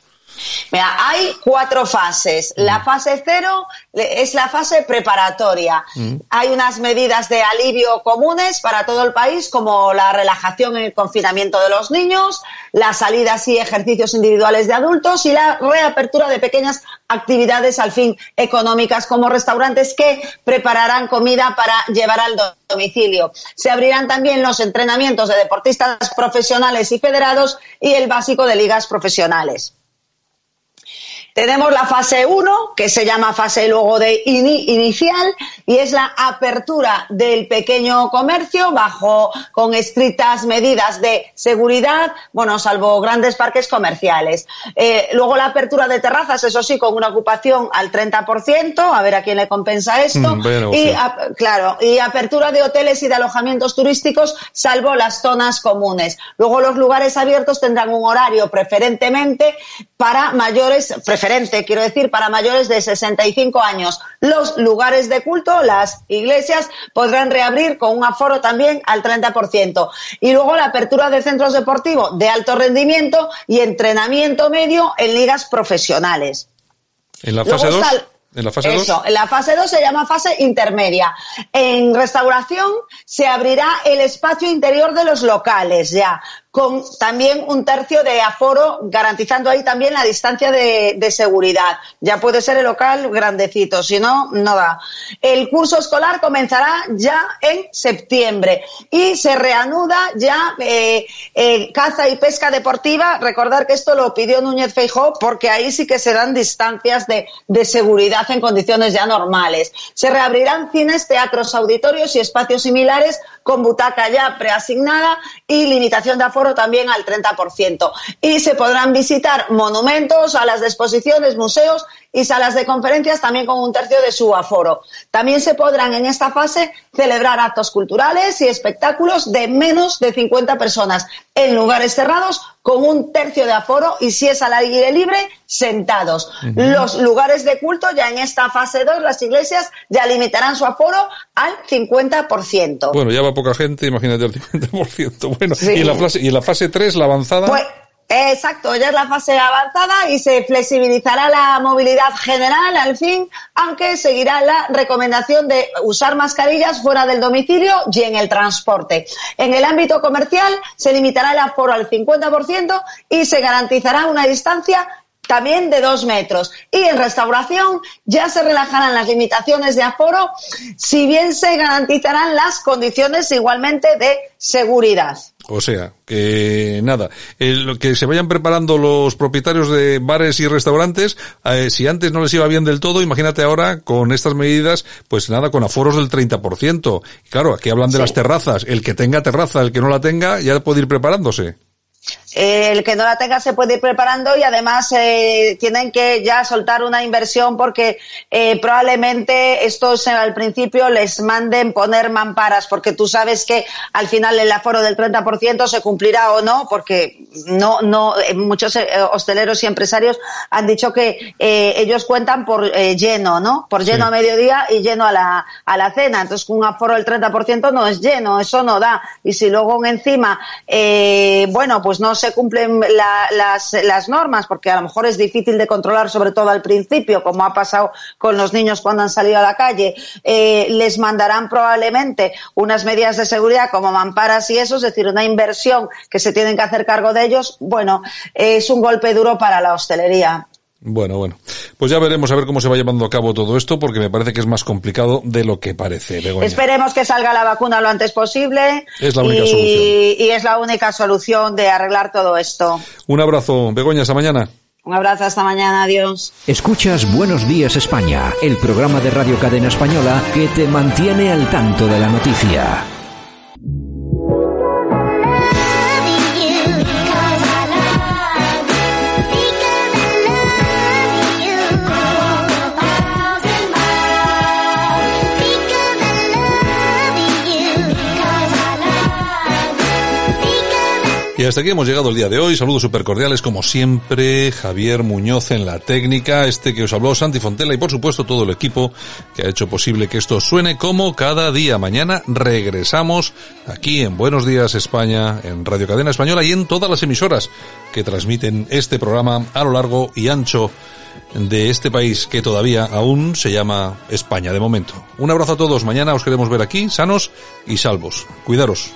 Mira, hay cuatro fases. La fase cero es la fase preparatoria. Mm. Hay unas medidas de alivio comunes para todo el país, como la relajación en el confinamiento de los niños, las salidas y ejercicios individuales de adultos y la reapertura de pequeñas actividades al fin económicas como restaurantes que prepararán comida para llevar al domicilio. Se abrirán también los entrenamientos de deportistas profesionales y federados y el básico de ligas profesionales. Tenemos la fase 1, que se llama fase luego de ini- inicial, y es la apertura del pequeño comercio bajo con estrictas medidas de seguridad, bueno, salvo grandes parques comerciales. Eh, luego la apertura de terrazas, eso sí, con una ocupación al 30%, a ver a quién le compensa esto. Mm, bueno, y, sí. a- claro, y apertura de hoteles y de alojamientos turísticos, salvo las zonas comunes. Luego los lugares abiertos tendrán un horario preferentemente para mayores, quiero decir, para mayores de 65 años. Los lugares de culto, las iglesias, podrán reabrir con un aforo también al 30%. Y luego la apertura de centros deportivos de alto rendimiento y entrenamiento medio en ligas profesionales. En la Luego fase 2. está el- En la fase 2. Eso, en la fase 2 se llama fase intermedia. En restauración se abrirá el espacio interior de los locales ya, con también un tercio de aforo, garantizando ahí también la distancia de, seguridad. Ya puede ser el local grandecito, si no, no da. El curso escolar comenzará ya en septiembre y se reanuda ya eh, caza y pesca deportiva. Recordar que esto lo pidió Núñez Feijóo porque ahí sí que se dan distancias de, de seguridad en condiciones ya normales. Se reabrirán cines, teatros, auditorios y espacios similares con butaca ya preasignada y limitación de aforo también al 30%. Y se podrán visitar monumentos, salas de exposiciones, museos y salas de conferencias también con un tercio de su aforo. También se podrán en esta fase celebrar actos culturales y espectáculos de menos de 50 personas en lugares cerrados con un tercio de aforo y si es al aire libre, sentados. Los lugares de culto ya en esta fase 2, las iglesias ya limitarán su aforo al 50%. Bueno, ya va poca gente, imagínate el 50%. Bueno, Sí. y, en la fase, y en la fase 3, la avanzada. Pues, exacto, ya es la fase avanzada y se flexibilizará la movilidad general al fin, aunque seguirá la recomendación de usar mascarillas fuera del domicilio y en el transporte. En el ámbito comercial se limitará el aforo al 50% y se garantizará una distancia también de dos metros. Y en restauración ya se relajarán las limitaciones de aforo, si bien se garantizarán las condiciones igualmente de seguridad. O sea, que nada, lo que se vayan preparando los propietarios de bares y restaurantes, eh, si antes no les iba bien del todo, imagínate ahora con estas medidas, pues nada, con aforos del 30%. Y claro, aquí hablan de las terrazas, el que tenga terraza, el que no la tenga, ya puede ir preparándose. Eh, el que no la tenga se puede ir preparando y además eh, tienen que ya soltar una inversión porque eh, probablemente estos eh, al principio les manden poner mamparas porque tú sabes que al final el aforo del 30% se cumplirá o no porque no no eh, muchos hosteleros y empresarios han dicho que eh, ellos cuentan por lleno, ¿no? Por lleno Sí. a mediodía y lleno a la, a la cena. Entonces, un aforo del 30% no es lleno, eso no da. Y si luego encima, eh, bueno, pues no se cumplen la- las, las normas, porque a lo mejor es difícil de controlar, sobre todo al principio, como ha pasado con los niños cuando han salido a la calle, eh, les mandarán probablemente unas medidas de seguridad como mamparas y eso, es decir, una inversión que se tienen que hacer cargo de ellos, bueno, es un golpe duro para la hostelería. Bueno, bueno. Pues ya veremos a ver cómo se va llevando a cabo todo esto, porque me parece que es más complicado de lo que parece, Begoña. Esperemos que salga la vacuna lo antes posible. Es la única y, solución. y es la única solución de arreglar todo esto. Un abrazo, Begoña, hasta mañana. Un abrazo hasta mañana, adiós. Escuchas Buenos Días España, el programa de Radio Cadena Española que te mantiene al tanto de la noticia. Y hasta aquí hemos llegado el día de hoy. Saludos súper cordiales como siempre. Javier Muñoz en la técnica, este que os habló Santi Fontela y por supuesto todo el equipo que ha hecho posible que esto suene como cada día. Mañana regresamos aquí en Buenos Días España, en Radio Cadena Española y en todas las emisoras que transmiten este programa a lo largo y ancho de este país que todavía aún se llama España de momento. Un abrazo a todos. Mañana os queremos ver aquí, sanos y salvos. Cuidaros.